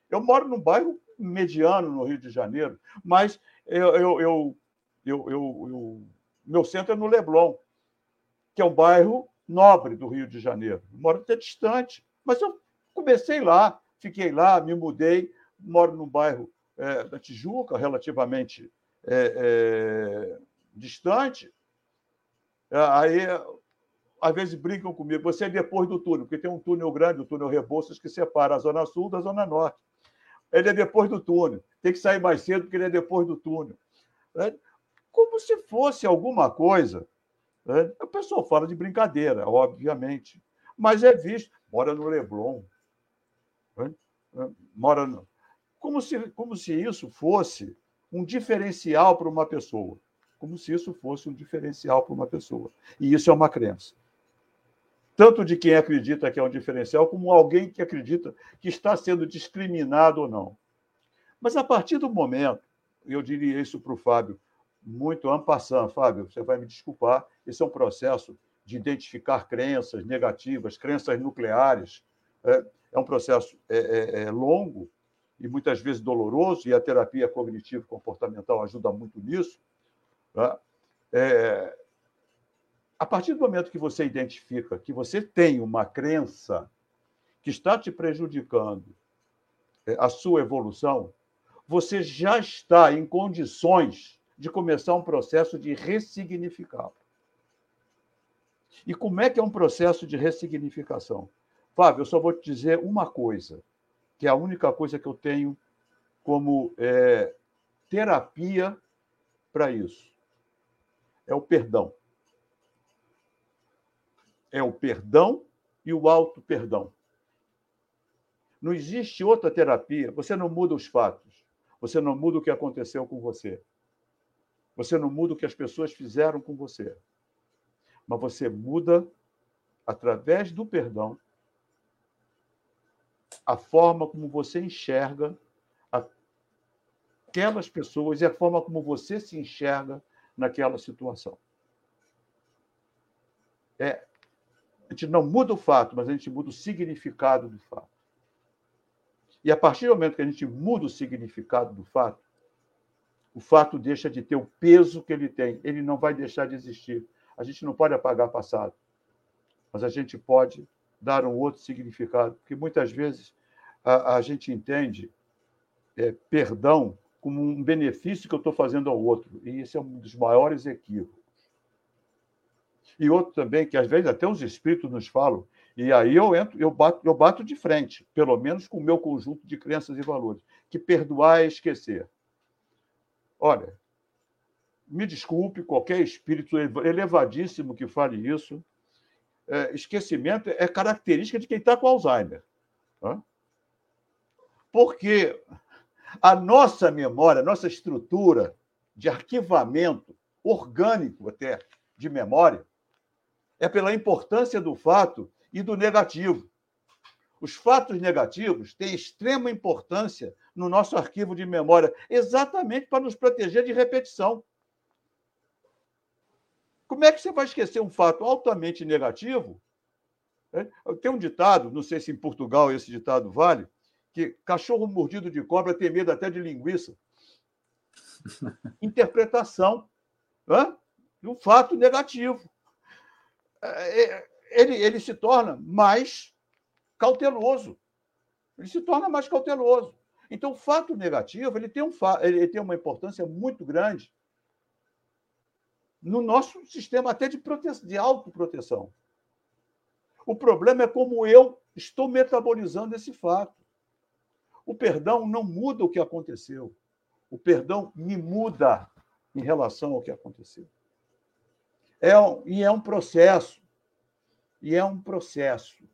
Eu moro num bairro mediano no Rio de Janeiro, mas eu, eu, eu, eu, eu meu centro é no Leblon, que é um bairro nobre do Rio de Janeiro. Eu moro até distante, mas eu comecei lá, fiquei lá, me mudei, moro num bairro é, da Tijuca, relativamente é, é, distante, é, aí às vezes brincam comigo, você é depois do túnel, porque tem um túnel grande, o túnel Rebouças, que separa a Zona Sul da Zona Norte. Ele é depois do túnel, tem que sair mais cedo porque ele é depois do túnel. Como se fosse alguma coisa. Né? O pessoal fala de brincadeira, obviamente, mas é visto. Mora no Leblon, né? mora no, como se, como se isso fosse um diferencial para uma pessoa. Como se isso fosse um diferencial para uma pessoa. E isso é uma crença. Tanto de quem acredita que é um diferencial, como alguém que acredita que está sendo discriminado ou não. Mas a partir do momento, eu diria isso para o Fábio, muito ampassando, Fábio, você vai me desculpar, esse é um processo de identificar crenças negativas, crenças nucleares. É, é um processo é, é, é longo, e muitas vezes doloroso, e a terapia cognitivo-comportamental ajuda muito nisso. É, a partir do momento que você identifica que você tem uma crença que está te prejudicando é, a sua evolução, você já está em condições de começar um processo de ressignificá-lo. E como é que é um processo de ressignificação? Fábio, eu só vou te dizer uma coisa que é a única coisa que eu tenho como é, terapia para isso. É o perdão. É o perdão e o auto-perdão. Não existe outra terapia. Você não muda os fatos. Você não muda o que aconteceu com você. Você não muda o que as pessoas fizeram com você. Mas você muda através do perdão a forma como você enxerga aquelas pessoas e a forma como você se enxerga naquela situação. É, a gente não muda o fato, mas a gente muda o significado do fato. E a partir do momento que a gente muda o significado do fato, o fato deixa de ter o peso que ele tem. Ele não vai deixar de existir. A gente não pode apagar passado, mas a gente pode dar um outro significado, porque muitas vezes a, a gente entende é, perdão como um benefício que eu estou fazendo ao outro, e esse é um dos maiores equívocos. E outro também, que às vezes até os espíritos nos falam, e aí eu entro, eu bato, eu bato de frente, pelo menos com o meu conjunto de crenças e valores, que perdoar é esquecer. Olha, me desculpe qualquer espírito elevadíssimo que fale isso, é, esquecimento é característica de quem está com Alzheimer. Porque A nossa memória, a nossa estrutura de arquivamento orgânico até de memória é pela importância do fato e do negativo. Os fatos negativos têm extrema importância no nosso arquivo de memória, exatamente para nos proteger de repetição. Como é que você vai esquecer um fato altamente negativo? É, tem um ditado, não sei se em Portugal esse ditado vale, que cachorro mordido de cobra tem medo até de linguiça. Interpretação né, de um fato negativo. É, é, ele, ele se torna mais cauteloso. Ele se torna mais cauteloso. Então, o fato negativo ele tem, um, ele tem uma importância muito grande no nosso sistema até de, prote... de autoproteção. O problema é como eu estou metabolizando esse fato. O perdão não muda o que aconteceu. O perdão me muda em relação ao que aconteceu. É um, e é um processo. E é um processo.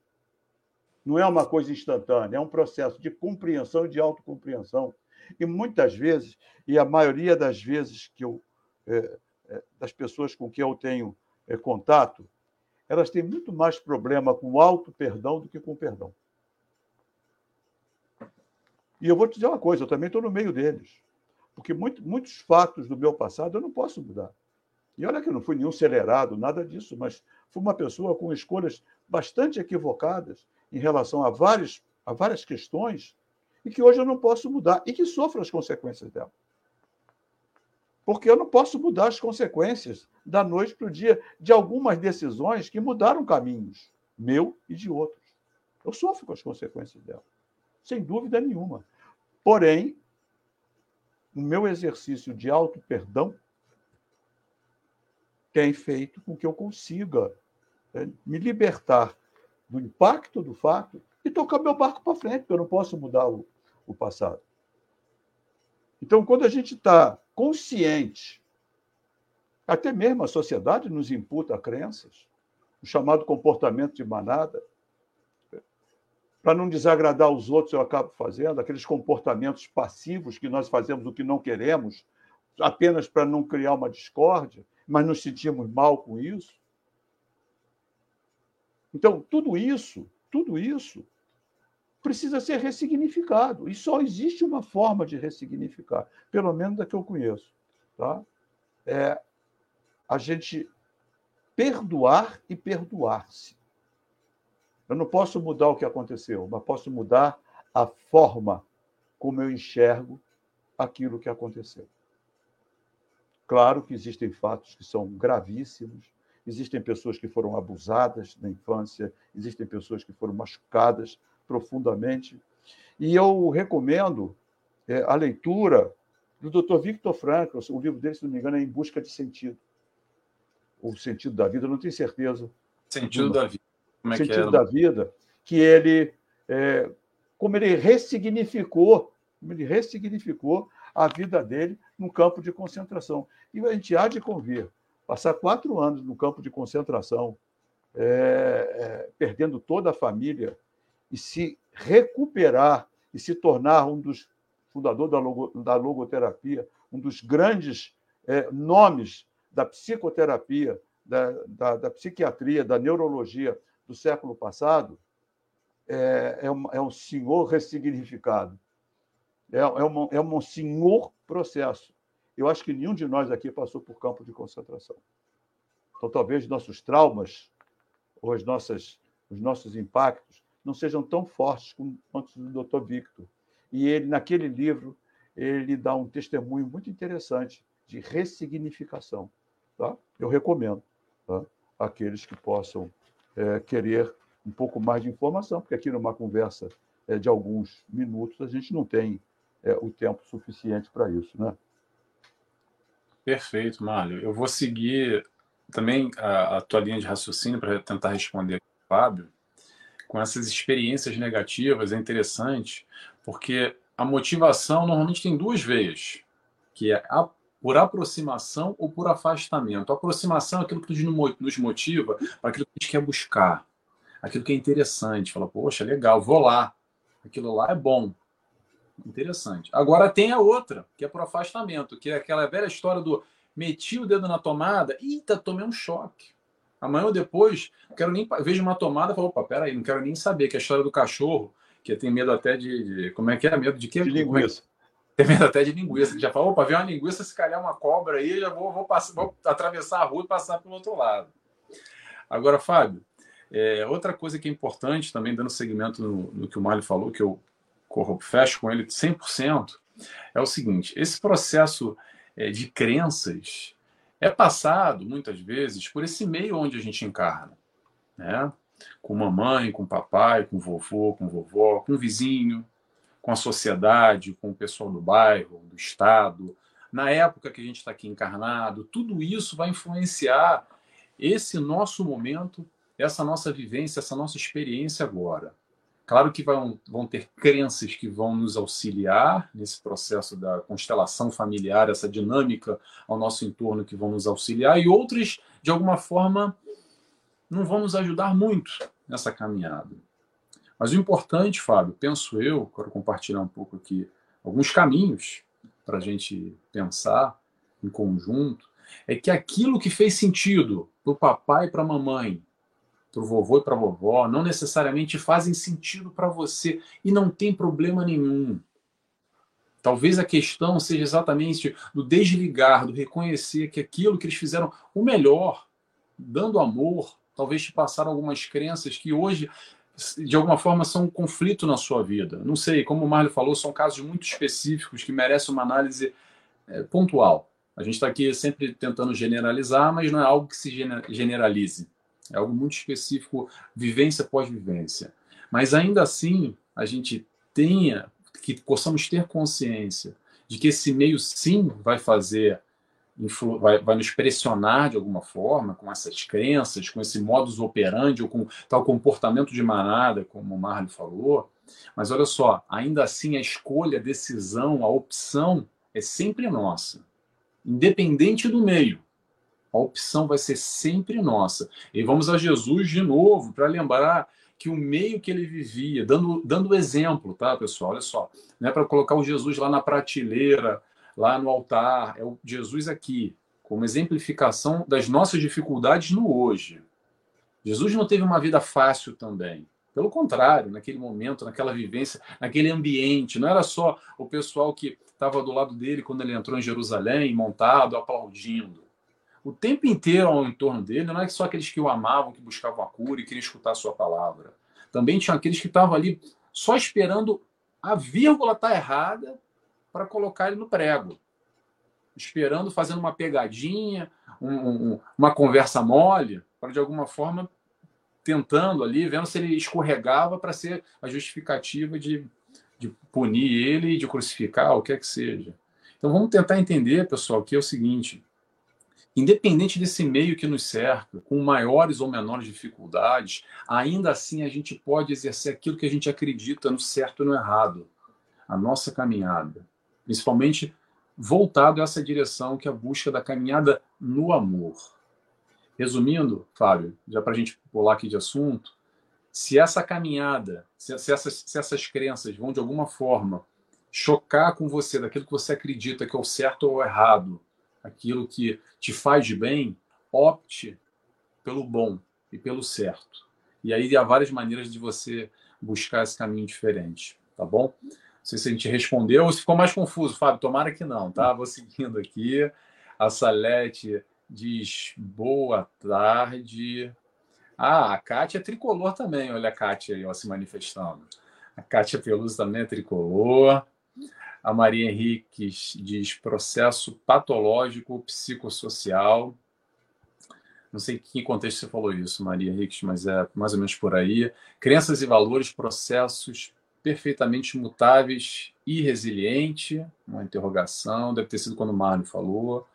Não é uma coisa instantânea, é um processo de compreensão e de autocompreensão. E muitas vezes, e a maioria das vezes que eu, é, é, das pessoas com quem eu tenho é, contato, elas têm muito mais problema com auto-perdão do que com perdão. E eu vou te dizer uma coisa, eu também estou no meio deles. Porque muito, muitos fatos do meu passado eu não posso mudar. E olha que eu não fui nenhum acelerado, nada disso, mas fui uma pessoa com escolhas bastante equivocadas em relação a, vários, a várias questões e que hoje eu não posso mudar e que sofro as consequências dela. Porque eu não posso mudar as consequências da noite para o dia de algumas decisões que mudaram caminhos, meu e de outros. Eu sofro com as consequências dela, sem dúvida nenhuma. Porém, o meu exercício de auto-perdão tem feito com que eu consiga né, me libertar do impacto do fato e tocar meu barco para frente, porque eu não posso mudar o, o passado. Então, quando a gente está consciente, até mesmo a sociedade nos imputa crenças, o chamado comportamento de manada, para não desagradar os outros, eu acabo fazendo aqueles comportamentos passivos que nós fazemos o que não queremos, apenas para não criar uma discórdia, mas nos sentimos mal com isso. Então, tudo isso, tudo isso precisa ser ressignificado. E só existe uma forma de ressignificar, pelo menos da que eu conheço. Tá? É a gente perdoar e perdoar-se. Eu não posso mudar o que aconteceu, mas posso mudar a forma como eu enxergo aquilo que aconteceu. Claro que existem fatos que são gravíssimos, existem pessoas que foram abusadas na infância, existem pessoas que foram machucadas profundamente. E eu recomendo é, a leitura do Dr. Victor Frankl, o livro dele, se não me engano, é Em Busca de Sentido. O Sentido da Vida, não tenho certeza. Sentido da Vida. Como é sentido que da vida, que ele, é, como ele ressignificou, como ele ressignificou a vida dele num campo de concentração. E a gente há de convir, passar quatro anos no campo de concentração, é, é, perdendo toda a família, e se recuperar e se tornar um dos fundadores da, logo, da logoterapia, um dos grandes é, nomes da psicoterapia, da, da, da, psiquiatria, da neurologia do século passado é, é, um, é um senhor ressignificado. É, é, uma, é um senhor processo. Eu acho que nenhum de nós aqui passou por campo de concentração. Então, talvez nossos traumas ou as nossas, os nossos impactos não sejam tão fortes quanto do Dr. Victor. E ele, naquele livro, ele dá um testemunho muito interessante de ressignificação. Tá? Eu recomendo tá? aqueles que possam é, querer um pouco mais de informação, porque aqui numa conversa é, de alguns minutos a gente não tem é, o tempo suficiente para isso, né? Perfeito, Mário. Eu vou seguir também a, a tua linha de raciocínio para tentar responder Fábio. Com essas experiências negativas é interessante, porque a motivação normalmente tem duas veias, que é a por aproximação ou por afastamento. A aproximação é aquilo que nos motiva para aquilo que a gente quer buscar, aquilo que é interessante. Fala, poxa, legal, vou lá. Aquilo lá é bom. Interessante. Agora tem a outra, que é para o afastamento, que é aquela velha história do meti o dedo na tomada, eita, tomei um choque. Amanhã ou depois, quero nem vejo uma tomada e falo, opa, peraí, não quero nem saber, que é a história do cachorro, que tem medo até de, de como é que é? Medo de quê? De é linguiça. Tem medo até de linguiça. Já falou, opa, vem uma linguiça, se calhar uma cobra aí, já vou, vou, passar, vou atravessar a rua e passar pelo outro lado. Agora, Fábio, é, outra coisa que é importante, também dando seguimento no, no que o Mário falou, que eu fecho com ele 100%, é o seguinte: esse processo é, de crenças é passado, muitas vezes, por esse meio onde a gente encarna. Né? Com mamãe, com papai, com vovô, com vovó, com vizinho, com a sociedade, com o pessoal do bairro, do estado. Na época que a gente está aqui encarnado, tudo isso vai influenciar esse nosso momento, essa nossa vivência, essa nossa experiência agora. Claro que vão, vão ter crenças que vão nos auxiliar nesse processo da constelação familiar, essa dinâmica ao nosso entorno que vão nos auxiliar, e outras, de alguma forma, não vão nos ajudar muito nessa caminhada. Mas o importante, Fábio, penso eu, quero compartilhar um pouco aqui alguns caminhos para a gente pensar em conjunto, é que aquilo que fez sentido para o papai e para a mamãe para o vovô e para a vovó, não necessariamente fazem sentido para você e não tem problema nenhum. Talvez a questão seja exatamente do desligar, do reconhecer que aquilo que eles fizeram o melhor, dando amor, talvez te passaram algumas crenças que hoje, de alguma forma, são um conflito na sua vida. Não sei, como o Marlon falou, são casos muito específicos que merecem uma análise é, pontual. A gente está aqui sempre tentando generalizar, mas não é algo que se generalize. É algo muito específico, vivência após vivência. Mas ainda assim, a gente tenha, que possamos ter consciência de que esse meio sim vai fazer, vai, vai nos pressionar de alguma forma com essas crenças, com esse modus operandi ou com tal comportamento de manada, como o Marlon falou. Mas olha só, ainda assim a escolha, a decisão, a opção é sempre nossa, independente do meio. A opção vai ser sempre nossa. E vamos a Jesus de novo para lembrar que o meio que ele vivia, dando, dando exemplo, tá, pessoal? Olha só, não é para colocar o Jesus lá na prateleira, lá no altar, é o Jesus aqui, como exemplificação das nossas dificuldades no hoje. Jesus não teve uma vida fácil também. Pelo contrário, naquele momento, naquela vivência, naquele ambiente, não era só o pessoal que estava do lado dele quando ele entrou em Jerusalém, montado, aplaudindo o tempo inteiro ao entorno dele, não é só aqueles que o amavam, que buscavam a cura e queriam escutar a sua palavra. Também tinha aqueles que estavam ali só esperando a vírgula estar tá errada para colocar ele no prego. Esperando, fazendo uma pegadinha, um, um, uma conversa mole, para de alguma forma tentando ali, vendo se ele escorregava para ser a justificativa de, de punir ele, de crucificar, o que é que seja. Então vamos tentar entender, pessoal, que é o seguinte: Independente desse meio que nos cerca, com maiores ou menores dificuldades, ainda assim a gente pode exercer aquilo que a gente acredita no certo e no errado, a nossa caminhada, principalmente voltado a essa direção que é a busca da caminhada no amor. Resumindo, Fábio, já para a gente pular aqui de assunto, se essa caminhada, se, se, essas, se essas crenças vão de alguma forma chocar com você daquilo que você acredita que é o certo ou o errado, aquilo que te faz de bem, opte pelo bom e pelo certo. E aí há várias maneiras de você buscar esse caminho diferente, tá bom? Não sei se a gente respondeu ou se ficou mais confuso, Fábio. Tomara que não, tá? Vou seguindo aqui. A Salete diz boa tarde. Ah, a Kátia é tricolor também. Olha a Kátia aí ó, se manifestando. A Kátia Peluso também é tricolor. A Maria Henriques diz processo patológico psicossocial. Não sei em que contexto você falou isso, Maria Henriques, mas é mais ou menos por aí. Crenças e valores, processos perfeitamente mutáveis e resiliente. Uma interrogação, deve ter sido quando o Mário falou.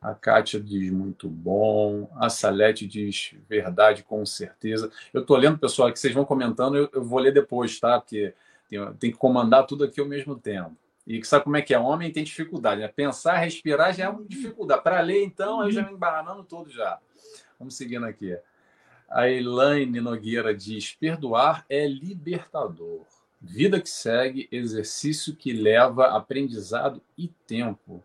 A Kátia diz muito bom. A Salete diz verdade, com certeza. Eu estou lendo, pessoal, que vocês vão comentando, eu, eu, vou ler depois, tá? Porque tem, tem que comandar tudo aqui ao mesmo tempo. E sabe como é que é? Homem tem dificuldade, né? Pensar, respirar já é uma dificuldade. Para ler, então, eu já me embanando todo já. Vamos seguindo aqui. A Elaine Nogueira diz: perdoar é libertador. Vida que segue, exercício que leva aprendizado e tempo.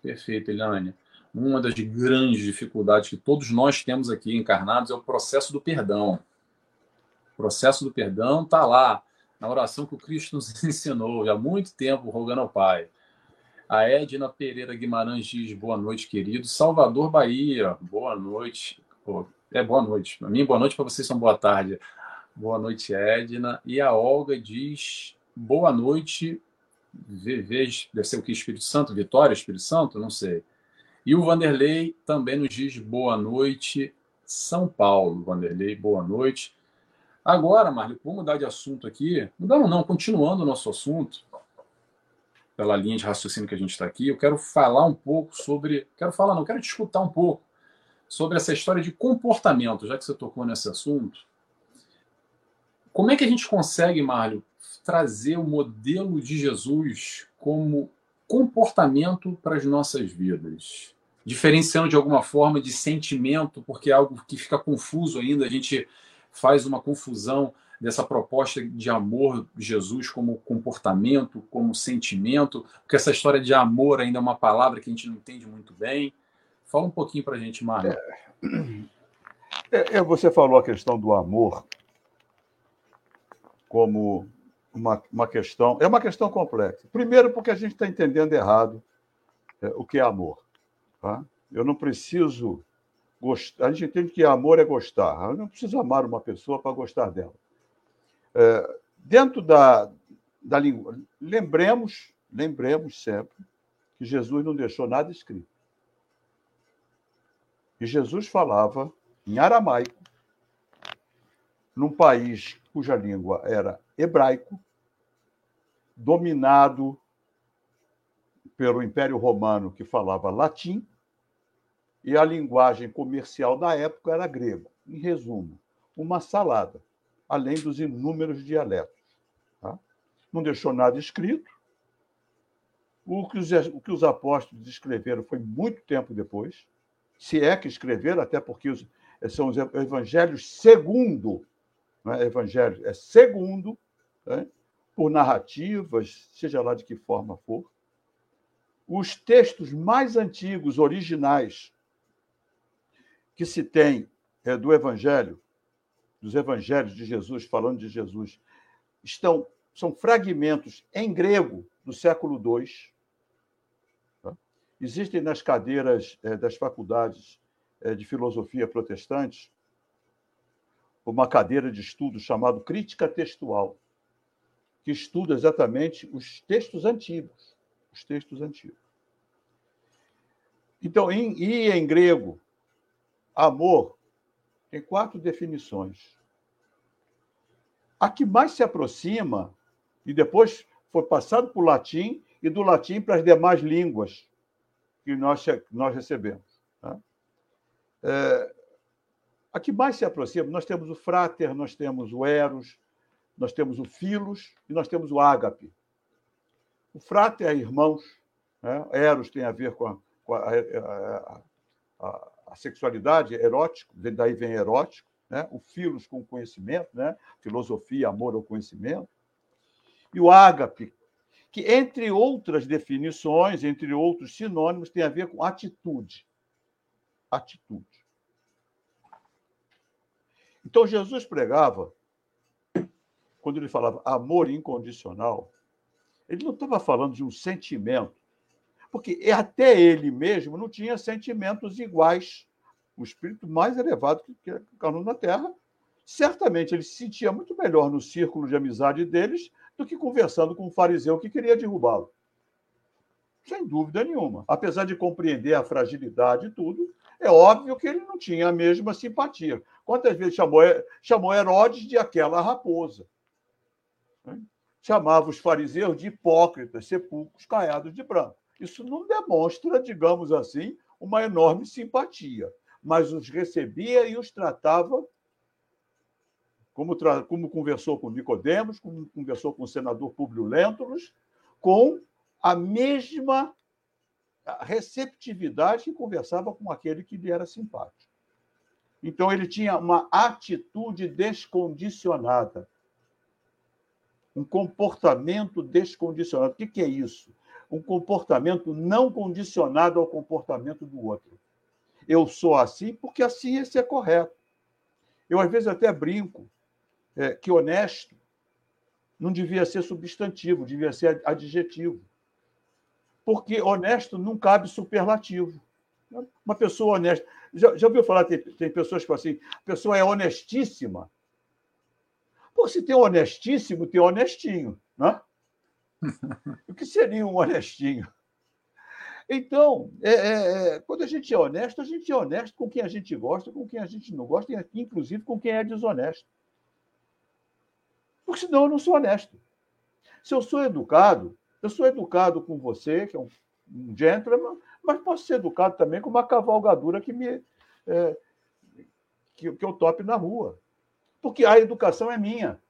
Perfeito, Eliane. Uma das grandes dificuldades que todos nós temos aqui encarnados é o processo do perdão. O processo do perdão está lá, na oração que o Cristo nos ensinou há muito tempo, rogando ao Pai. A Edna Pereira Guimarães diz boa noite, querido. Salvador, Bahia, boa noite. É boa noite. Para mim, boa noite, para vocês são boa tarde. Boa noite, Edna. E a Olga diz boa noite. Deve ser o que? Espírito Santo? Vitória, Espírito Santo? Não sei. E o Vanderlei também nos diz boa noite, São Paulo. Vanderlei, boa noite. Agora, Marley, vamos mudar de assunto aqui. Mudando não, continuando o nosso assunto, pela linha de raciocínio que a gente está aqui, eu quero falar um pouco sobre. Quero falar, não, quero te escutar um pouco sobre essa história de comportamento, já que você tocou nesse assunto. Como é que a gente consegue, Mário, trazer o modelo de Jesus como comportamento para as nossas vidas? Diferenciando de alguma forma de sentimento, porque é algo que fica confuso ainda, a gente faz uma confusão dessa proposta de amor Jesus como comportamento, como sentimento, porque essa história de amor ainda é uma palavra que a gente não entende muito bem. Fala um pouquinho para a gente, Mário. É, é, você falou a questão do amor como uma, uma questão. É uma questão complexa. Primeiro, porque a gente está entendendo errado é, o que é amor. Tá? Eu não preciso gostar. A gente entende que amor é gostar. Eu não preciso amar uma pessoa para gostar dela. É, dentro da, da língua, lembremos, lembremos sempre que Jesus não deixou nada escrito. E Jesus falava em aramaico, num país cuja língua era hebraico, dominado pelo Império Romano, que falava latim, e a linguagem comercial da época era grego. Em resumo, uma salada, além dos inúmeros dialetos. Tá? Não deixou nada escrito. O que, os, o que os apóstolos escreveram foi muito tempo depois se é que escreveram, até porque os, são os evangelhos segundo, é evangelho, é segundo, né? por narrativas, seja lá de que forma for. Os textos mais antigos, originais, que se tem é, do evangelho, dos evangelhos de Jesus, falando de Jesus, estão são fragmentos em grego do século II, Existem nas cadeiras eh, das faculdades eh, de filosofia protestantes uma cadeira de estudo chamada crítica textual, que estuda exatamente os textos antigos, os textos antigos. Então, em, e em grego, amor tem quatro definições. A que mais se aproxima, e depois foi passado para o latim, e do latim para as demais línguas que nós, nós recebemos. Tá? É, a que mais se aproxima, nós temos o frater, nós temos o eros, nós temos o filos e nós temos o ágape. O frater é irmãos, né? eros tem a ver com a, com a, a, a, sexualidade erótica, daí vem erótico, né? o filos com conhecimento, né? filosofia, amor ao conhecimento, e o ágape, que, entre outras definições, entre outros sinônimos, tem a ver com atitude. Atitude. Então, Jesus pregava, quando ele falava amor incondicional, ele não estava falando de um sentimento, porque até ele mesmo não tinha sentimentos iguais. O espírito mais elevado que o na Terra, certamente ele se sentia muito melhor no círculo de amizade deles do que conversando com um fariseu que queria derrubá-lo. Sem dúvida nenhuma. Apesar de compreender a fragilidade e tudo, é óbvio que ele não tinha a mesma simpatia. Quantas vezes chamou, chamou Herodes de aquela raposa? Chamava os fariseus de hipócritas, sepulcros caiados de branco. Isso não demonstra, digamos assim, uma enorme simpatia, mas os recebia e os tratava como, como conversou com Nicodemos, como conversou com o senador Públio Lentulus, com a mesma receptividade que conversava com aquele que lhe era simpático. Então, ele tinha uma atitude descondicionada. um comportamento descondicionado. O que é isso? Um comportamento não condicionado ao comportamento do outro. Eu sou assim porque assim esse é correto. Eu, às vezes, até brinco é, que honesto não devia ser substantivo, devia ser adjetivo. Porque honesto não cabe superlativo. Uma pessoa honesta. Já, já ouviu falar, tem, tem pessoas que falam assim, a pessoa é honestíssima. Pô, se tem honestíssimo, tem honestinho. Né? o que seria um honestinho? Então, é, é, é, quando a gente é honesto, a gente é honesto com quem a gente gosta, com quem a gente não gosta, e inclusive com quem é desonesto. Porque senão eu não sou honesto. Se eu sou educado, eu sou educado com você, que é um, um gentleman, mas posso ser educado também com uma cavalgadura que me é, que, que eu tope na rua porque a educação é minha.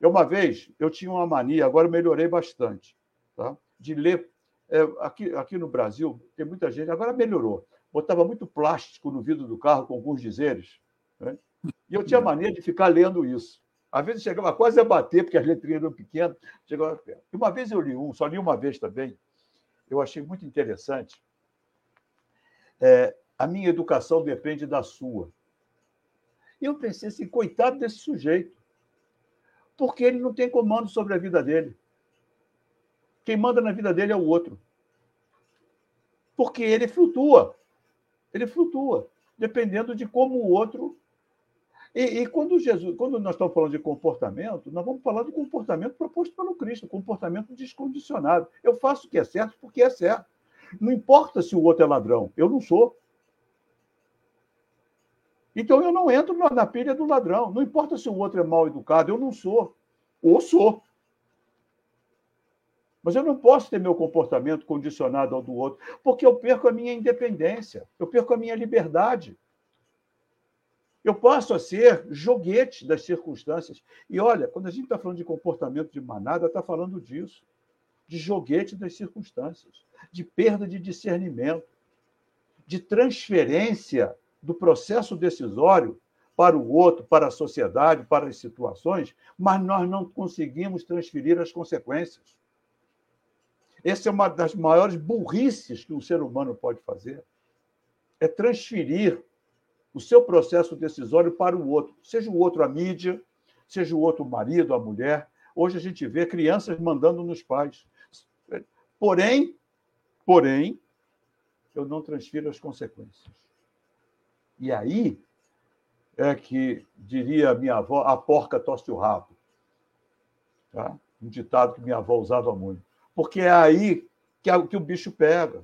Eu, uma vez, eu tinha uma mania, agora melhorei bastante, tá? de ler. É, aqui, aqui no Brasil, tem muita gente, agora melhorou. Botava muito plástico no vidro do carro com alguns dizeres. Né? E eu tinha mania de ficar lendo isso. Às vezes chegava quase a bater, porque as letrinhas eram pequenas, chegava perto. E uma vez eu li um, só li uma vez também, eu achei muito interessante. É, a minha educação depende da sua. E eu pensei assim, coitado desse sujeito. Porque ele não tem comando sobre a vida dele. Quem manda na vida dele é o outro. Porque ele flutua. Ele flutua, dependendo de como o outro. E, e, quando Jesus, quando nós estamos falando de comportamento, nós vamos falar do comportamento proposto pelo Cristo, comportamento descondicionado. Eu faço o que é certo porque é certo. Não importa se o outro é ladrão, eu não sou. Então eu não entro na pilha do ladrão. Não importa se o outro é mal educado, eu não sou. Ou sou. Mas eu não posso ter meu comportamento condicionado ao do outro, porque eu perco a minha independência, eu perco a minha liberdade. Eu passo a ser joguete das circunstâncias. E olha, quando a gente está falando de comportamento de manada, está falando disso. De joguete das circunstâncias, de perda de discernimento, de transferência do processo decisório para o outro, para a sociedade, para as situações, mas nós não conseguimos transferir as consequências. Essa é uma das maiores burrices que um ser humano pode fazer. É transferir o seu processo decisório para o outro, seja o outro a mídia, seja o outro o marido, a mulher. Hoje a gente vê crianças mandando nos pais. Porém, porém, eu não transfiro as consequências. E aí é que, diria minha avó, a porca tosse o rabo. Tá? Um ditado que minha avó usava muito. Porque é aí que, que o bicho pega.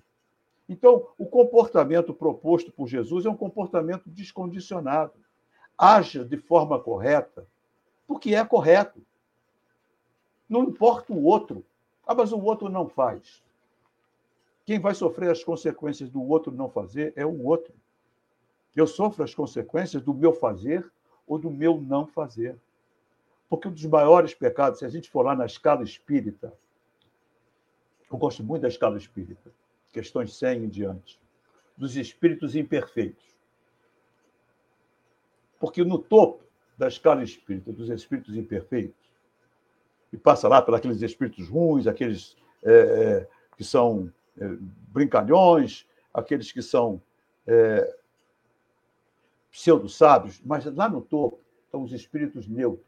Então, o comportamento proposto por Jesus é um comportamento descondicionado. Haja de forma correta, porque é correto. Não importa o outro. Ah, mas o outro não faz. Quem vai sofrer as consequências do outro não fazer é o outro. Eu sofro as consequências do meu fazer ou do meu não fazer. Porque um dos maiores pecados, se a gente for lá na escala espírita, eu gosto muito da escala espírita, questões 100 em diante, dos espíritos imperfeitos. Porque no topo da escala espírita, dos espíritos imperfeitos, e passa lá pelos espíritos ruins, aqueles é, é, que são é, brincalhões, aqueles que são é, pseudo-sábios, mas lá no topo estão os espíritos neutros.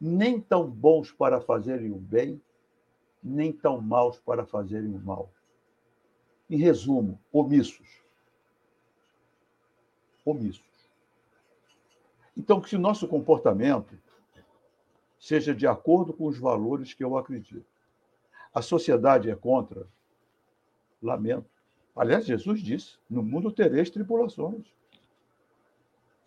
Nem tão bons para fazerem o bem, nem tão maus para fazerem o mal. Em resumo, omissos. Omissos. Então, que se o nosso comportamento seja de acordo com os valores que eu acredito. A sociedade é contra? Lamento. Aliás, Jesus disse: no mundo tereis tribulações.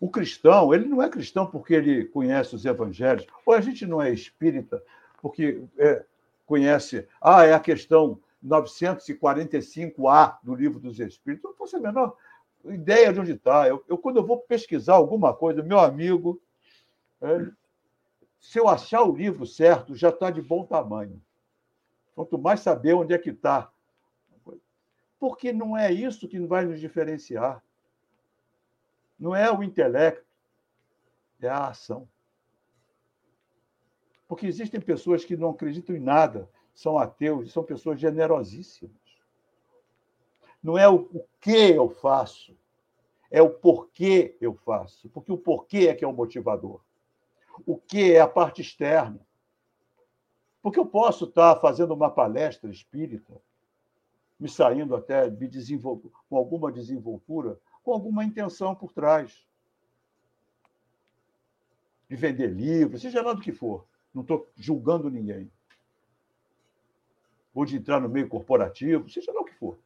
O cristão, ele não é cristão porque ele conhece os evangelhos, ou a gente não é espírita porque é, conhece, ah, é a questão 945A do Livro dos Espíritos. Não posso ter a menor ideia de onde está. Eu, eu, quando eu vou pesquisar alguma coisa, meu amigo, é, se eu achar o livro certo, já está de bom tamanho. Quanto mais saber onde é que está. Porque não é isso que vai nos diferenciar. Não é o intelecto, é a ação. Porque existem pessoas que não acreditam em nada, são ateus, são pessoas generosíssimas. Não é o, que eu faço, é o porquê eu faço. Porque o porquê é que é o motivador. O que é a parte externa. Porque eu posso estar fazendo uma palestra espírita, me saindo até me com alguma desenvoltura, com alguma intenção por trás. De vender livros, seja lá do que for. Não estou julgando ninguém. Ou de entrar no meio corporativo, seja lá o que for.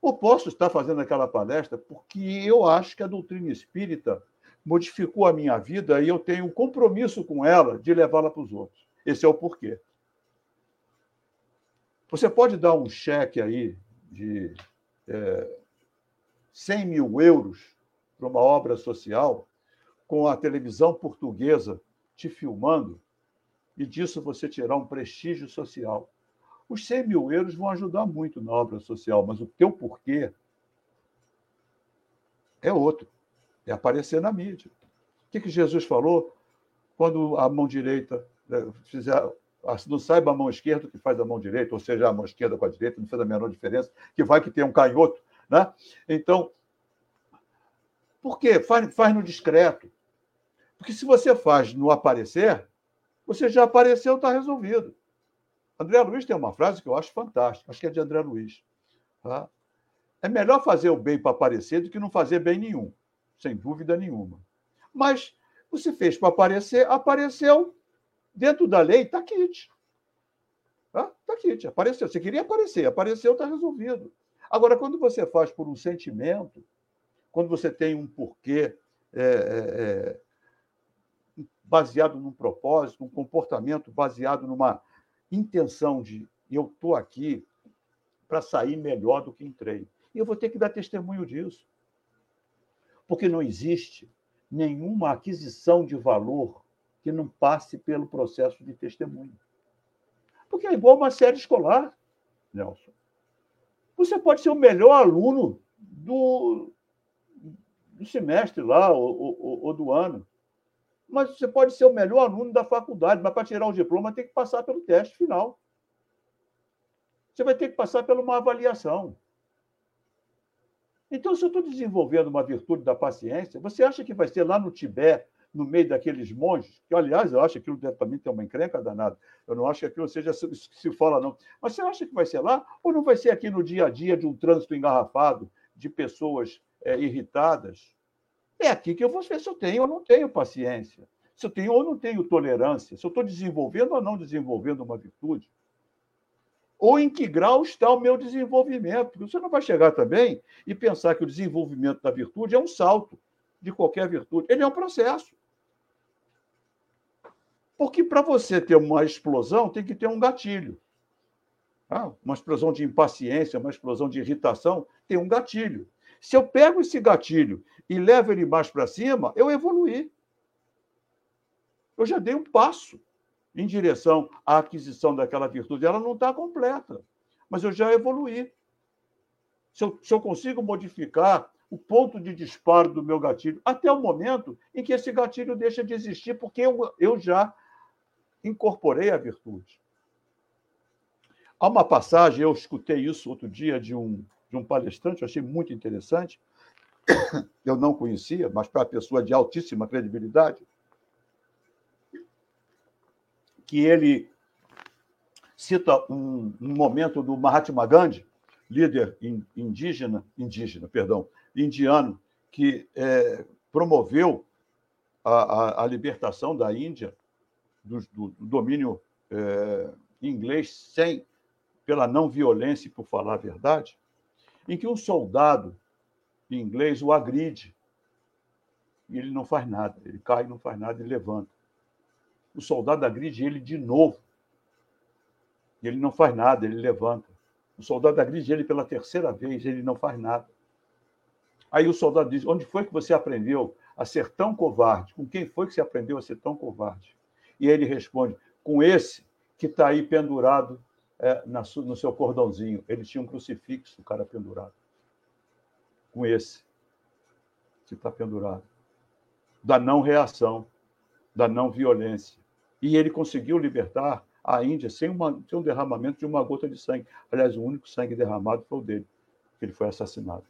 Ou posso estar fazendo aquela palestra porque eu acho que a doutrina espírita modificou a minha vida e eu tenho um compromisso com ela de levá-la para os outros. Esse é o porquê. Você pode dar um cheque aí de é, 100 mil euros para uma obra social com a televisão portuguesa te filmando e disso você tirar um prestígio social. Os 100 mil euros vão ajudar muito na obra social, mas o teu porquê é outro. É aparecer na mídia. O que, que Jesus falou quando a mão direita né, fizer. Não saiba a mão esquerda o que faz a mão direita, ou seja, a mão esquerda com a direita, não faz a menor diferença, que vai que tem um canhoto. Né? Então, por quê? Faz, faz no discreto. Porque se você faz no aparecer, você já apareceu, está resolvido. André Luiz tem uma frase que eu acho fantástica, acho que é de André Luiz. Tá? É melhor fazer o bem para aparecer do que não fazer bem nenhum, sem dúvida nenhuma. Mas você fez para aparecer, apareceu dentro da lei, está quente. Está tá quente, apareceu. Você queria aparecer, apareceu, está resolvido. Agora, quando você faz por um sentimento, quando você tem um porquê é, é, é baseado num propósito, um comportamento baseado numa intenção de eu estou aqui para sair melhor do que entrei. E eu vou ter que dar testemunho disso. Porque não existe nenhuma aquisição de valor que não passe pelo processo de testemunho. Porque é igual uma série escolar, Nelson. Você pode ser o melhor aluno do, do semestre lá, ou, ou, ou do ano. Mas você pode ser o melhor aluno da faculdade, mas para tirar o diploma tem que passar pelo teste final. Você vai ter que passar por uma avaliação. Então, se eu estou desenvolvendo uma virtude da paciência, você acha que vai ser lá no Tibete, no meio daqueles monges, que, aliás, eu acho que aquilo mim tem uma encrenca danada. Eu não acho que aquilo seja que se fala, não. Mas você acha que vai ser lá? Ou não vai ser aqui no dia a dia de um trânsito engarrafado, de pessoas é, irritadas? É aqui que eu vou ver se eu tenho ou não tenho paciência, se eu tenho ou não tenho tolerância, se eu estou desenvolvendo ou não desenvolvendo uma virtude. Ou em que grau está o meu desenvolvimento. Porque você não vai chegar também e pensar que o desenvolvimento da virtude é um salto de qualquer virtude. Ele é um processo. Porque para você ter uma explosão, tem que ter um gatilho. Ah, uma explosão de impaciência, uma explosão de irritação, tem um gatilho. Se eu pego esse gatilho e levo ele mais para cima, eu evoluí. Eu já dei um passo em direção à aquisição daquela virtude. Ela não está completa, mas eu já evoluí. Se eu, se eu consigo modificar o ponto de disparo do meu gatilho até o momento em que esse gatilho deixa de existir, porque eu, eu já incorporei a virtude. Há uma passagem, eu escutei isso outro dia de um, de um palestrante, eu achei muito interessante, eu não conhecia, mas para a pessoa de altíssima credibilidade, que ele cita um, um momento do Mahatma Gandhi, líder indígena, indígena, perdão, indiano, que é, promoveu a, a, a, libertação da Índia do, do, do domínio é, inglês sem pela não violência e por falar a verdade, em que um soldado inglês o agride e ele não faz nada, ele cai, não faz nada e levanta. O soldado agride ele de novo. E ele não faz nada, ele levanta. O soldado agride ele pela terceira vez, ele não faz nada. Aí o soldado diz: Onde foi que você aprendeu a ser tão covarde? Com quem foi que você aprendeu a ser tão covarde? E ele responde: Com esse que está aí pendurado é, no seu cordãozinho. Ele tinha um crucifixo, o cara pendurado. Com esse que está pendurado. Da não reação, da não violência, E ele conseguiu libertar a Índia sem, uma, sem um derramamento de uma gota de sangue. Aliás, o único sangue derramado foi o dele, que ele foi assassinado.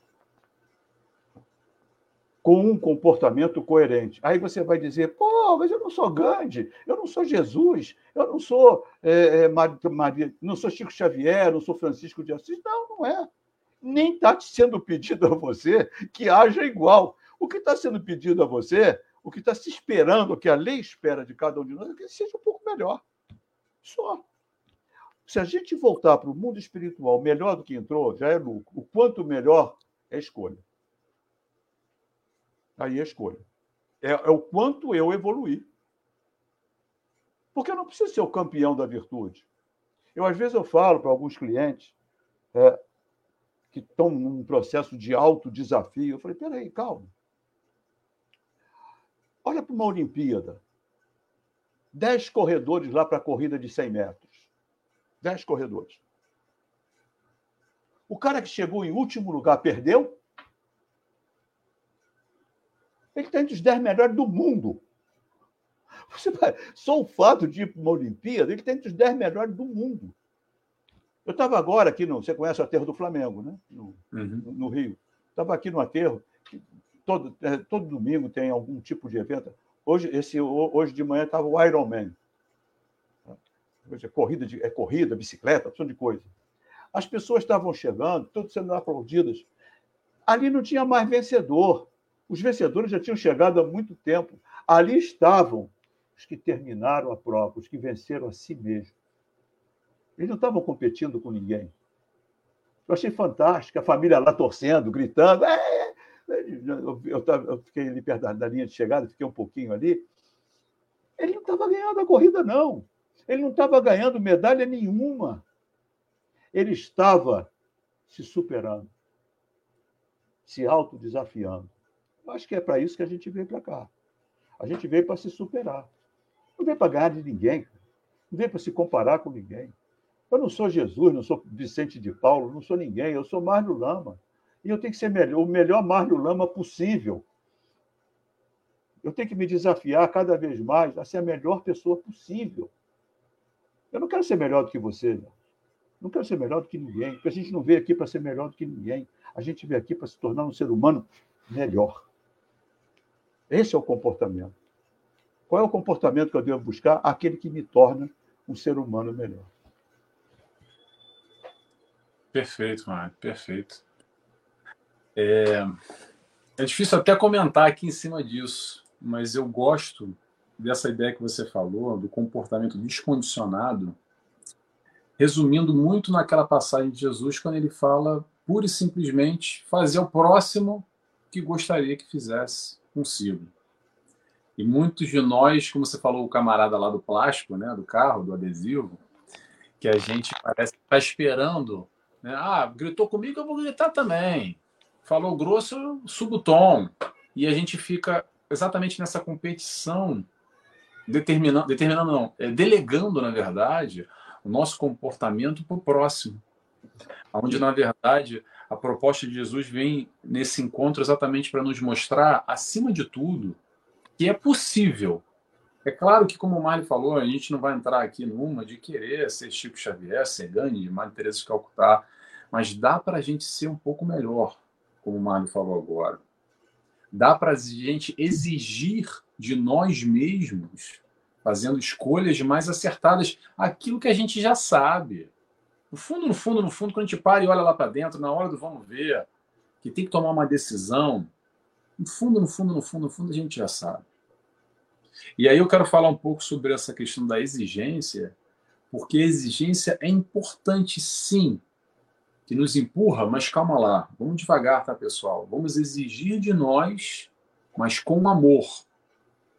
Com um comportamento coerente. Aí você vai dizer, pô, mas eu não sou Gandhi, eu não sou Jesus, eu não sou é, é Maria, não sou Chico Xavier, não sou Francisco de Assis. Não, não é. Nem está sendo pedido a você que haja igual. O que está sendo pedido a você, o que está se esperando, o que a lei espera de cada um de nós, é que seja um pouco melhor. Só. Se a gente voltar para o mundo espiritual melhor do que entrou, já é lucro. O quanto melhor é escolha. Aí é escolha. É, é o quanto eu evoluir. Porque eu não preciso ser o campeão da virtude. Eu, às vezes, eu falo para alguns clientes é, que estão num processo de alto desafio. Eu falei, peraí, calma. Olha para uma Olimpíada. Dez corredores lá para a corrida de 100 metros. Dez corredores. O cara que chegou em último lugar perdeu? Ele está entre os dez melhores do mundo. Você só o fato de ir para uma Olimpíada, ele está entre os dez melhores do mundo. Eu estava agora aqui no. Você conhece o aterro do Flamengo, né? No, uhum. no Rio. Estava aqui no aterro todo, é, todo domingo tem algum tipo de evento. Hoje, esse, hoje de manhã estava o Ironman. É corrida, de, é corrida, bicicleta, opção de coisa. As pessoas estavam chegando, todas sendo aplaudidas. Ali não tinha mais vencedor. Os vencedores já tinham chegado há muito tempo. Ali estavam os que terminaram a prova, os que venceram a si mesmos. Eles não estavam competindo com ninguém. Eu achei fantástico, a família lá torcendo, gritando. É, eu, eu, eu fiquei ali perto da, linha de chegada, fiquei um pouquinho ali. Ele não estava ganhando a corrida, não. Ele não estava ganhando medalha nenhuma. Ele estava se superando, se autodesafiando. Acho que é para isso que a gente veio para cá. A gente veio para se superar. Não veio para ganhar de ninguém. Não veio para se comparar com ninguém. Eu não sou Jesus, não sou Vicente de Paulo, não sou ninguém. Eu sou Márcio Lama. E eu tenho que ser melhor, o melhor Márcio Lama possível. Eu tenho que me desafiar cada vez mais a ser a melhor pessoa possível. Eu não quero ser melhor do que você, não. não quero ser melhor do que ninguém, porque a gente não veio aqui para ser melhor do que ninguém. A gente veio aqui para se tornar um ser humano melhor. Esse é o comportamento. Qual é o comportamento que eu devo buscar? Aquele que me torna um ser humano melhor. Perfeito, Mário, perfeito. É, é difícil até comentar aqui em cima disso, mas eu gosto dessa ideia que você falou, do comportamento descondicionado, resumindo muito naquela passagem de Jesus, quando ele fala pura e simplesmente fazer ao próximo que gostaria que fizesse consigo. E muitos de nós, como você falou, o camarada lá do plástico, né, do carro, do adesivo, que a gente parece estar tá esperando. Né? Ah, gritou comigo, eu vou gritar também falou grosso, subo o tom. E a gente fica exatamente nessa competição, determinando, determinando não, é, delegando, na verdade, o nosso comportamento para o próximo. Onde, na verdade, a proposta de Jesus vem nesse encontro exatamente para nos mostrar, acima de tudo, que é possível. É claro que, como o Mário falou, a gente não vai entrar aqui numa de querer ser Chico Xavier, ser Gandhi, Mário Teresa de Calcutá, mas dá para a gente ser um pouco melhor como o Mário falou agora. Dá para a gente exigir de nós mesmos, fazendo escolhas mais acertadas, aquilo que a gente já sabe. No fundo, no fundo, no fundo, quando a gente para e olha lá para dentro, na hora do vamos ver, que tem que tomar uma decisão, no fundo, no fundo, no fundo, no fundo, a gente já sabe. E aí eu quero falar um pouco sobre essa questão da exigência, porque exigência é importante sim que nos empurra, mas calma lá, vamos devagar, tá, pessoal? Vamos exigir de nós, mas com amor,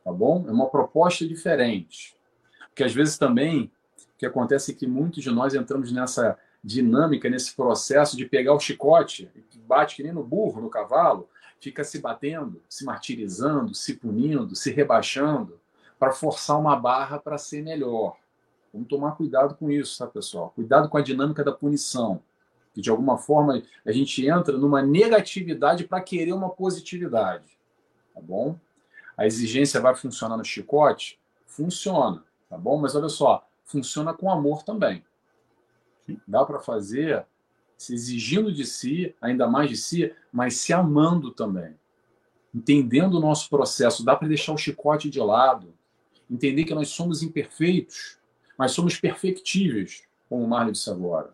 tá bom? É uma proposta diferente. Porque às vezes também que acontece é que muitos de nós entramos nessa dinâmica, nesse processo de pegar o chicote, bate que nem no burro, no cavalo, fica se batendo, se martirizando, se punindo, se rebaixando, para forçar uma barra para ser melhor. Vamos tomar cuidado com isso, tá, pessoal? Cuidado com a dinâmica da punição que de alguma forma a gente entra numa negatividade para querer uma positividade, tá bom? A exigência vai funcionar no chicote? Funciona. tá bom? Mas olha só, funciona com amor também. Dá para fazer se exigindo de si, ainda mais de si, mas se amando também. Entendendo o nosso processo, dá para deixar o chicote de lado, entender que nós somos imperfeitos, mas somos perfectíveis, como o Marley disse agora.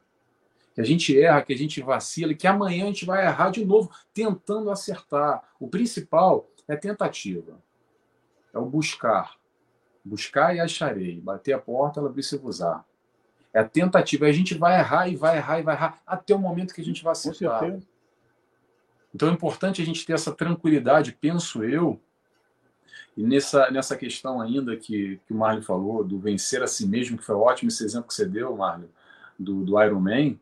Que a gente erra, que a gente vacila que amanhã a gente vai errar de novo, tentando acertar. O principal é tentativa, é o buscar. Buscar e acharei. Bater a porta, ela usar. É a tentativa. A gente vai errar e vai errar e vai errar até o momento que a gente vai acertar. Então é importante a gente ter essa tranquilidade, penso eu, e nessa, nessa questão ainda que, que o Marlon falou, do vencer a si mesmo, que foi ótimo esse exemplo que você deu, Marlon, do, do Iron Man,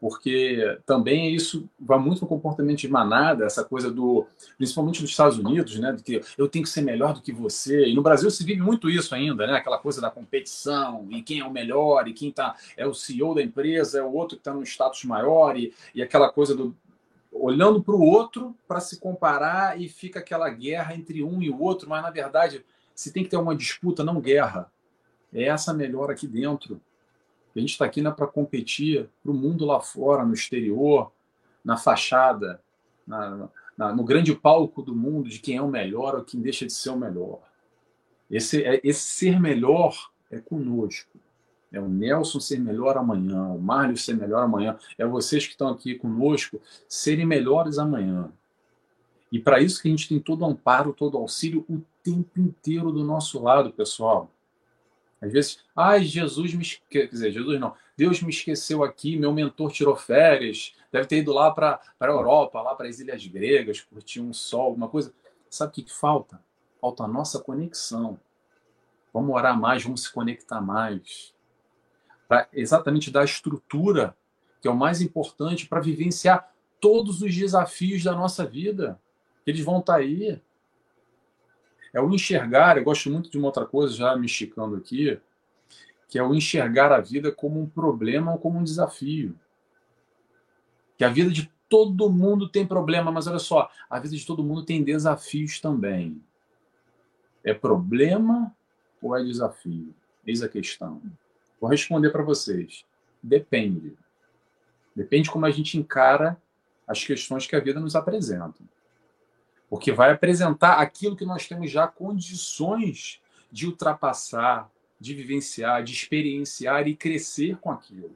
porque também isso vai muito no comportamento de manada, essa coisa do, principalmente nos Estados Unidos, né, de que eu tenho que ser melhor do que você. E no Brasil se vive muito isso ainda, né, aquela coisa da competição e quem é o melhor e quem tá é o CEO da empresa, é o outro que está num status maior e, e aquela coisa do olhando para o outro para se comparar e fica aquela guerra entre um e o outro, mas na verdade se tem que ter uma disputa, não guerra. É essa melhor aqui dentro. A gente está aqui né, para competir para o mundo lá fora, no exterior, na fachada, na, na, no grande palco do mundo de quem é o melhor ou quem deixa de ser o melhor. Esse, é, esse ser melhor é conosco. É o Nelson ser melhor amanhã, o Mário ser melhor amanhã. É vocês que estão aqui conosco serem melhores amanhã. E para isso que a gente tem todo o amparo, todo o auxílio o tempo inteiro do nosso lado, pessoal. Às vezes, ai, Jesus me esqueceu. Quer dizer, Jesus não. Deus me esqueceu aqui, meu mentor tirou férias, deve ter ido lá para a Europa, lá para as ilhas gregas, curtir um sol, alguma coisa. Sabe o que, que falta? Falta a nossa conexão. Vamos orar mais, vamos se conectar mais para exatamente dar estrutura, que é o mais importante para vivenciar todos os desafios da nossa vida. Eles vão estar tá aí. É o enxergar, eu gosto muito de uma outra coisa, já me esticando aqui, que é o enxergar a vida como um problema ou como um desafio. Que a vida de todo mundo tem problema, mas olha só, a vida de todo mundo tem desafios também. É problema ou é desafio? Eis a questão. Vou responder para vocês. Depende. Depende como a gente encara as questões que a vida nos apresenta. Porque vai apresentar aquilo que nós temos já condições de ultrapassar, de vivenciar, de experienciar e crescer com aquilo.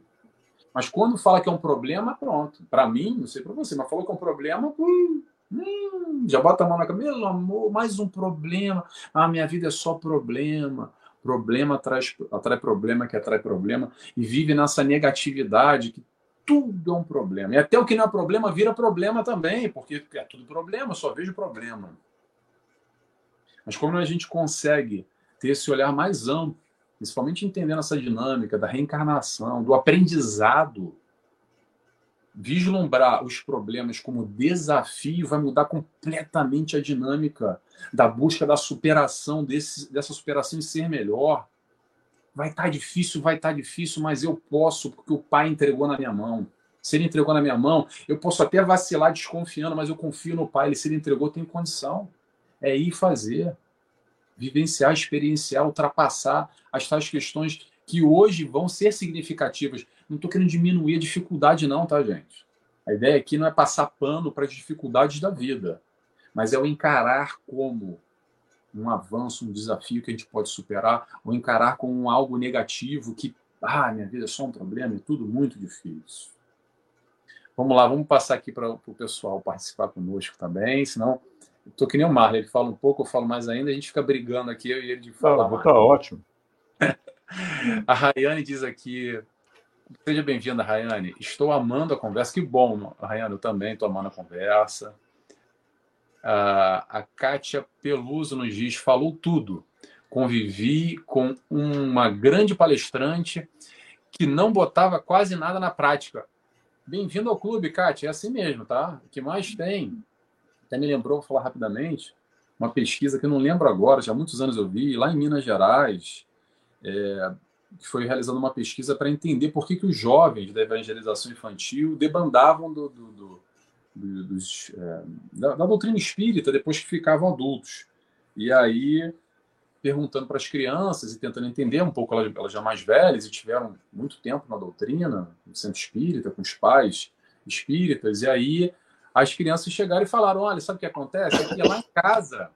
Mas quando fala que é um problema, pronto. Para mim, não sei para você, mas falou que é um problema, hum, hum, já bota a mão na cabeça, meu amor, mais um problema. Ah, minha vida é só problema problema atrai, atrai problema que atrai problema, e vive nessa negatividade que tudo é um problema. E até o que não é problema vira problema também, porque é tudo problema, só vejo problema. Mas como a gente consegue ter esse olhar mais amplo, principalmente entendendo essa dinâmica da reencarnação, do aprendizado, vislumbrar os problemas como desafio vai mudar completamente a dinâmica da busca da superação desse, dessa superação e ser melhor. Vai estar tá difícil, vai estar tá difícil, mas eu posso porque o pai entregou na minha mão. Se ele entregou na minha mão, eu posso até vacilar desconfiando, mas eu confio no pai. Ele, se ele entregou, tem condição. É ir fazer, vivenciar, experienciar, ultrapassar as tais questões que hoje vão ser significativas. Não estou querendo diminuir a dificuldade, não, tá, gente? A ideia aqui não é passar pano para as dificuldades da vida, mas é o encarar como um avanço, um desafio que a gente pode superar, ou encarar como algo negativo que, ah, minha vida é só um problema, é tudo muito difícil. Vamos lá, vamos passar aqui para o pessoal participar conosco também, senão estou que nem o Marley, ele fala um pouco, eu falo mais ainda, a gente fica brigando aqui, eu e ele de falar. Está ótimo. A Rayane diz aqui. Seja bem-vinda, Rayane. Estou amando a conversa. Que bom, Rayane, eu também estou amando a conversa. A Kátia Peluso nos diz: falou tudo. Convivi com uma grande palestrante que não botava quase nada na prática. Bem-vindo ao clube, Kátia. É assim mesmo, tá? O que mais tem? Até me lembrou, vou falar rapidamente, uma pesquisa que eu não lembro agora, já há muitos anos eu vi, lá em Minas Gerais é, que foi realizando uma pesquisa para entender por que, que os jovens da evangelização infantil debandavam do, do, do dos, é, da, da, doutrina espírita depois que ficavam adultos. E aí perguntando para as crianças e tentando entender um pouco, elas, elas já mais velhas e tiveram muito tempo na doutrina, no centro espírita, com os pais espíritas, e aí as crianças chegaram e falaram: olha, sabe o que acontece? É que lá em casa,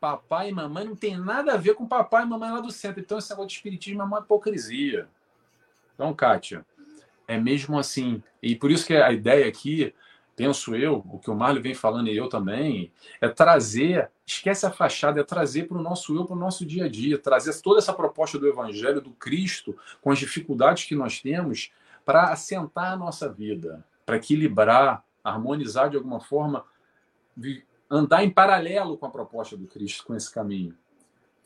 papai e mamãe não tem nada a ver com papai e mamãe lá do centro. Então, esse negócio de espiritismo é uma hipocrisia. Então, Kátia, é mesmo assim. E por isso que a ideia aqui, penso eu, o que o Mário vem falando e eu também, é trazer, esquece a fachada, é trazer para o nosso eu, para o nosso dia a dia, trazer toda essa proposta do Evangelho, do Cristo, com as dificuldades que nós temos, para assentar a nossa vida, para equilibrar, harmonizar de alguma forma, andar em paralelo com a proposta do Cristo, com esse caminho.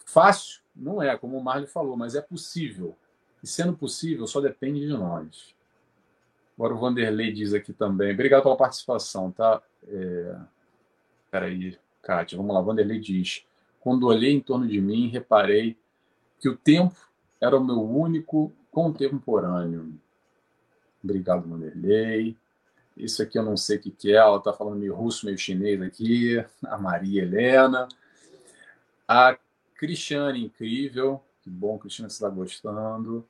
Fácil? Não é, como o Marley falou, mas é possível. E sendo possível, só depende de nós. Agora o Vanderlei diz aqui também. Obrigado pela participação, tá? É... Peraí, Kátia, vamos lá. Vanderlei diz: Quando olhei em torno de mim, reparei que o tempo era o meu único contemporâneo. Obrigado, Vanderlei. Isso aqui eu não sei o que, que é, ela está falando meio russo, meio chinês aqui. A Maria Helena. A Cristiane, incrível. Que bom, Cristiane, você está gostando.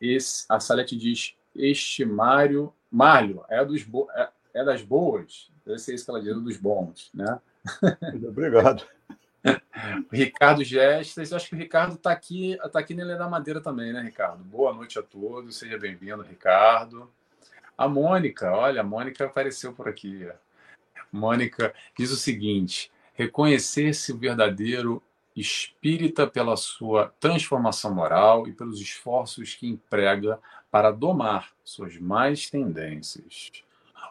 Esse, a Salete diz: Este Mário. Mário, é, dos bo... é, é das boas? Deve ser isso que ela diz, é dos bons, né? Obrigado. Ricardo Gestas, acho que o Ricardo está aqui, tá aqui na Ilha da Madeira também, né, Ricardo? Boa noite a todos, seja bem-vindo, Ricardo. A Mônica, olha, a Mônica apareceu por aqui. Mônica diz o seguinte: reconhecer-se o verdadeiro espírita pela sua transformação moral e pelos esforços que emprega para domar suas mais tendências.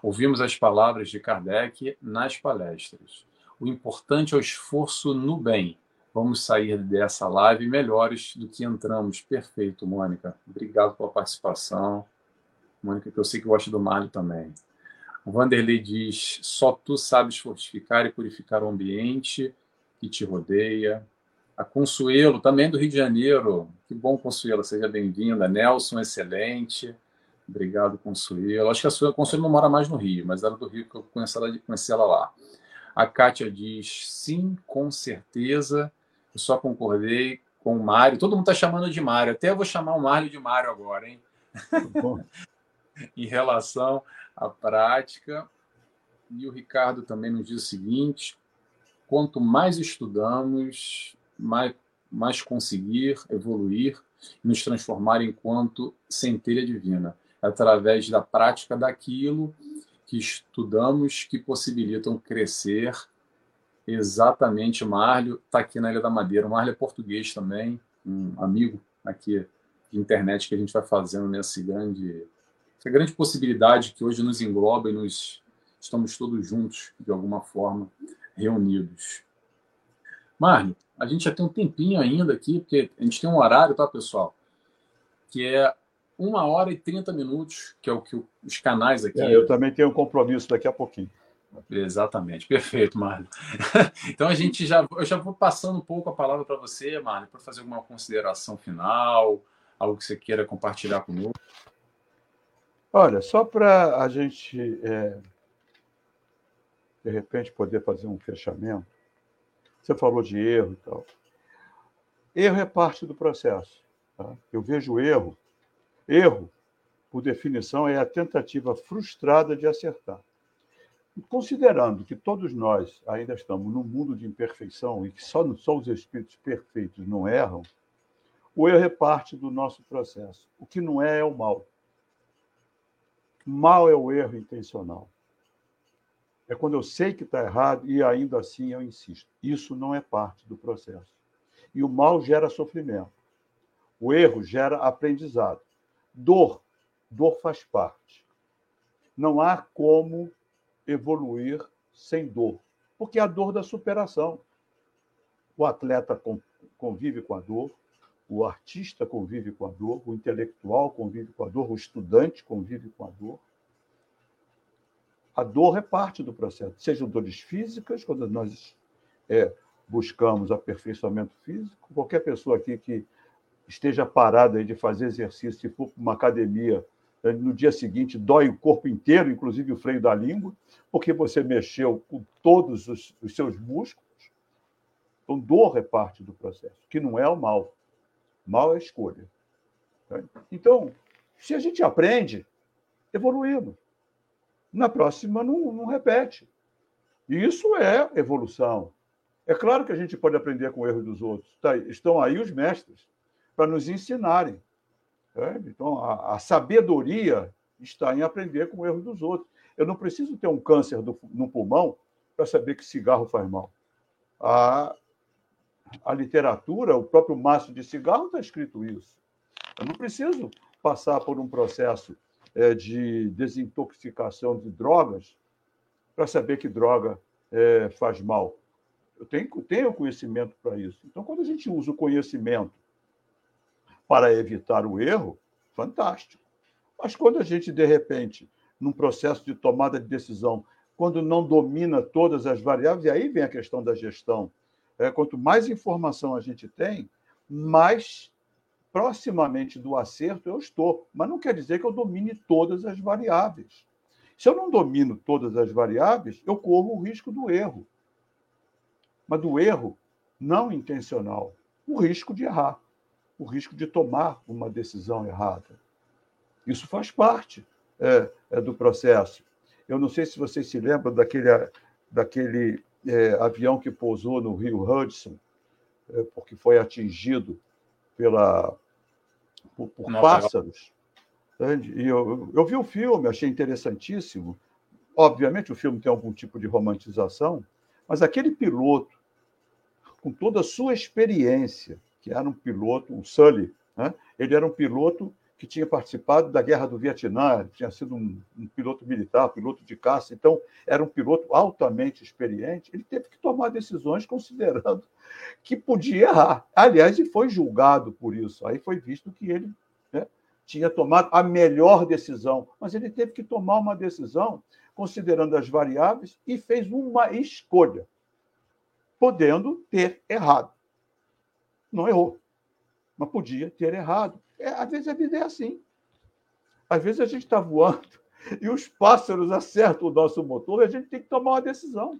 Ouvimos as palavras de Kardec nas palestras. O importante é o esforço no bem. Vamos sair dessa live melhores do que entramos. Perfeito, Mônica. Obrigado pela participação. Mônica, que eu sei que gosta do Mário também. O Vanderlei diz: só tu sabes fortificar e purificar o ambiente que te rodeia. A Consuelo, também do Rio de Janeiro. Que bom, Consuelo, seja bem-vinda. Nelson, excelente. Obrigado, Consuelo. Acho que a Consuelo não mora mais no Rio, mas era do Rio que eu conheci ela, conheci ela lá. A Kátia diz: sim, com certeza. Eu só concordei com o Mário. Todo mundo está chamando de Mário. Até eu vou chamar o Mário de Mário agora, hein? em relação à prática. E o Ricardo também nos diz o seguinte: quanto mais estudamos, mais, mais conseguir evoluir e nos transformar enquanto centelha divina, através da prática daquilo que estudamos que possibilitam crescer. Exatamente, Marlio está aqui na Ilha da Madeira. O Marlio é português também, um amigo aqui de internet que a gente vai fazendo nesse grande essa grande possibilidade que hoje nos engloba e nos estamos todos juntos, de alguma forma, reunidos. Marlon, a gente já tem um tempinho ainda aqui, porque a gente tem um horário, tá, pessoal? Que é uma hora e trinta minutos, que é o que os canais aqui. É, eu também tenho um compromisso daqui a pouquinho. Exatamente, perfeito, Marlon. então a gente já, eu já vou passando um pouco a palavra para você, Marlon, para fazer alguma consideração final, algo que você queira compartilhar conosco. Olha, só para a gente, é, de repente, poder fazer um fechamento, você falou de erro e tal. Erro é parte do processo. Tá? Eu vejo erro. Erro, por definição, é a tentativa frustrada de acertar. Considerando que todos nós ainda estamos num mundo de imperfeição e que só, só os espíritos perfeitos não erram, o erro é parte do nosso processo. O que não é, é o mal. Mal é o erro intencional. É quando eu sei que está errado e ainda assim eu insisto. Isso não é parte do processo. E o mal gera sofrimento. O erro gera aprendizado. Dor. Dor faz parte. Não há como evoluir sem dor, porque é a dor da superação. O atleta convive com a dor, o artista convive com a dor, o intelectual convive com a dor, o estudante convive com a dor. A dor é parte do processo, sejam dores físicas, quando nós é, buscamos aperfeiçoamento físico, qualquer pessoa aqui que esteja parada de fazer exercício e for para uma academia, né, no dia seguinte dói o corpo inteiro, inclusive o freio da língua, porque você mexeu com todos os, os seus músculos. Então, dor é parte do processo, que não é o mal. Mal é a escolha. Então, se a gente aprende, evoluímos. Na próxima, não, não repete. E isso é evolução. É claro que a gente pode aprender com o erro dos outros. Tá, estão aí os mestres para nos ensinarem. É? Então, a, a, sabedoria está em aprender com o erro dos outros. Eu não preciso ter um câncer do, no pulmão para saber que cigarro faz mal. A, a literatura, o próprio maço de cigarro está escrito isso. Eu não preciso passar por um processo de desintoxicação de drogas para saber que droga é, faz mal. Eu tenho, tenho conhecimento para isso. Então, quando a gente usa o conhecimento para evitar o erro, fantástico. Mas quando a gente, de repente, num processo de tomada de decisão, quando não domina todas as variáveis, e aí vem a questão da gestão. É, quanto mais informação a gente tem, mais proximamente do acerto eu estou. Mas não quer dizer que eu domine todas as variáveis. Se eu não domino todas as variáveis, eu corro o risco do erro. Mas do erro não intencional, o risco de errar, o risco de tomar uma decisão errada. Isso faz parte é, é do processo. Eu não sei se vocês se lembram daquele, daquele é, avião que pousou no Rio Hudson, é, porque foi atingido pela, por, por pássaros. E eu, eu vi o filme, achei interessantíssimo. Obviamente, o filme tem algum tipo de romantização, mas aquele piloto, com toda a sua experiência, que era um piloto, um Sully, né? ele era um piloto que tinha participado da Guerra do Vietnã, tinha sido um, um, piloto militar, piloto de caça, então era um piloto altamente experiente. Ele teve que tomar decisões considerando que podia errar. Aliás, e foi julgado por isso. Aí foi visto que ele né, tinha tomado a melhor decisão, mas ele teve que tomar uma decisão considerando as variáveis e fez uma escolha, podendo ter errado. Não errou, mas podia ter errado. É, às vezes a vida é assim. Às vezes a gente está voando e os pássaros acertam o nosso motor e a gente tem que tomar uma decisão.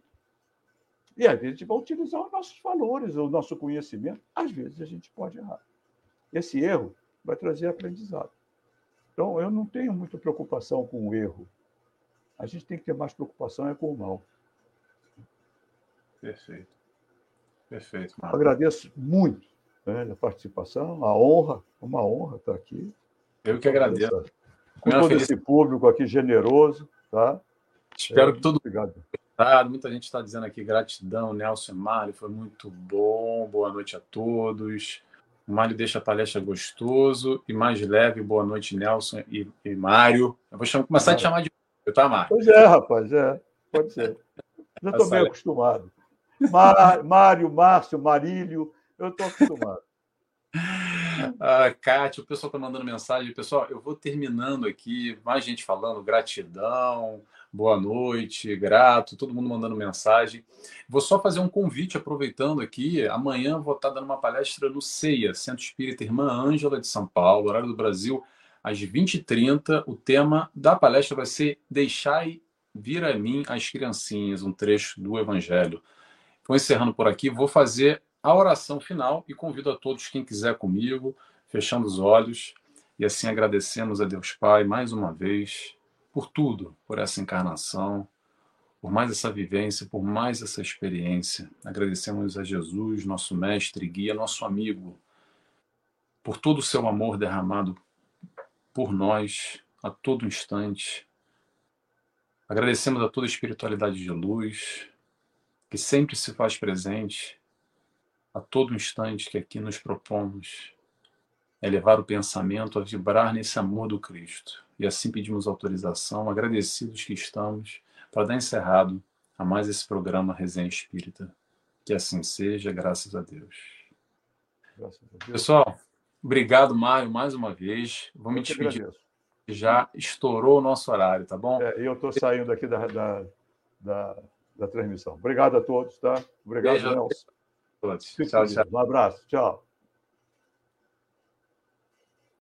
E às vezes a gente vai utilizar os nossos valores, o nosso conhecimento. Às vezes a gente pode errar. Esse erro vai trazer aprendizado. Então, eu não tenho muita preocupação com o erro. A gente tem que ter mais preocupação é com o mal. Perfeito. Perfeito. Agradeço muito né, a participação, a honra, uma honra estar aqui. Eu que agradeço. Com todo feliz... esse público aqui generoso, tá? Espero é, que todo obrigado. Muita gente está dizendo aqui gratidão, Nelson e Mário, foi muito bom. Boa noite a todos. O Mário deixa a palestra gostoso e mais leve. Boa noite, Nelson e, e Mário. Eu vou chamar, começar é. a te chamar de tá, Mário? Pois é, rapaz, é. Pode ser. Já estou bem acostumado. Mário, Márcio, Marílio, eu estou acostumado. Ah, Kátia, o pessoal está mandando mensagem. Pessoal, eu vou terminando aqui. Mais gente falando gratidão, boa noite, grato, todo mundo mandando mensagem. Vou só fazer um convite, aproveitando aqui. Amanhã vou estar dando uma palestra no CEIA, Centro Espírita Irmã Ângela de São Paulo, horário do Brasil, às 20h30. O tema da palestra vai ser Deixai vir a mim as criancinhas, um trecho do Evangelho. Vou encerrando por aqui. Vou fazer a oração final e convido a todos, quem quiser comigo, fechando os olhos e assim agradecemos a Deus Pai mais uma vez por tudo, por essa encarnação, por mais essa vivência, por mais essa experiência. Agradecemos a Jesus, nosso mestre, guia, nosso amigo, por todo o seu amor derramado por nós a todo instante. Agradecemos a toda a espiritualidade de luz que sempre se faz presente a todo instante que aqui nos propomos é levar o pensamento a vibrar nesse amor do Cristo. E assim pedimos autorização, agradecidos que estamos, para dar encerrado a mais esse programa Resenha Espírita. Que assim seja, graças a Deus. Graças a Deus. Pessoal, obrigado, Mário, mais uma vez. Vou me despedir. Já estourou o nosso horário, tá bom? É, eu estou saindo aqui da, da, da, da, transmissão. Obrigado a todos, tá? Obrigado, Beijo. Nelson. Tchau, tchau. Um abraço. Tchau.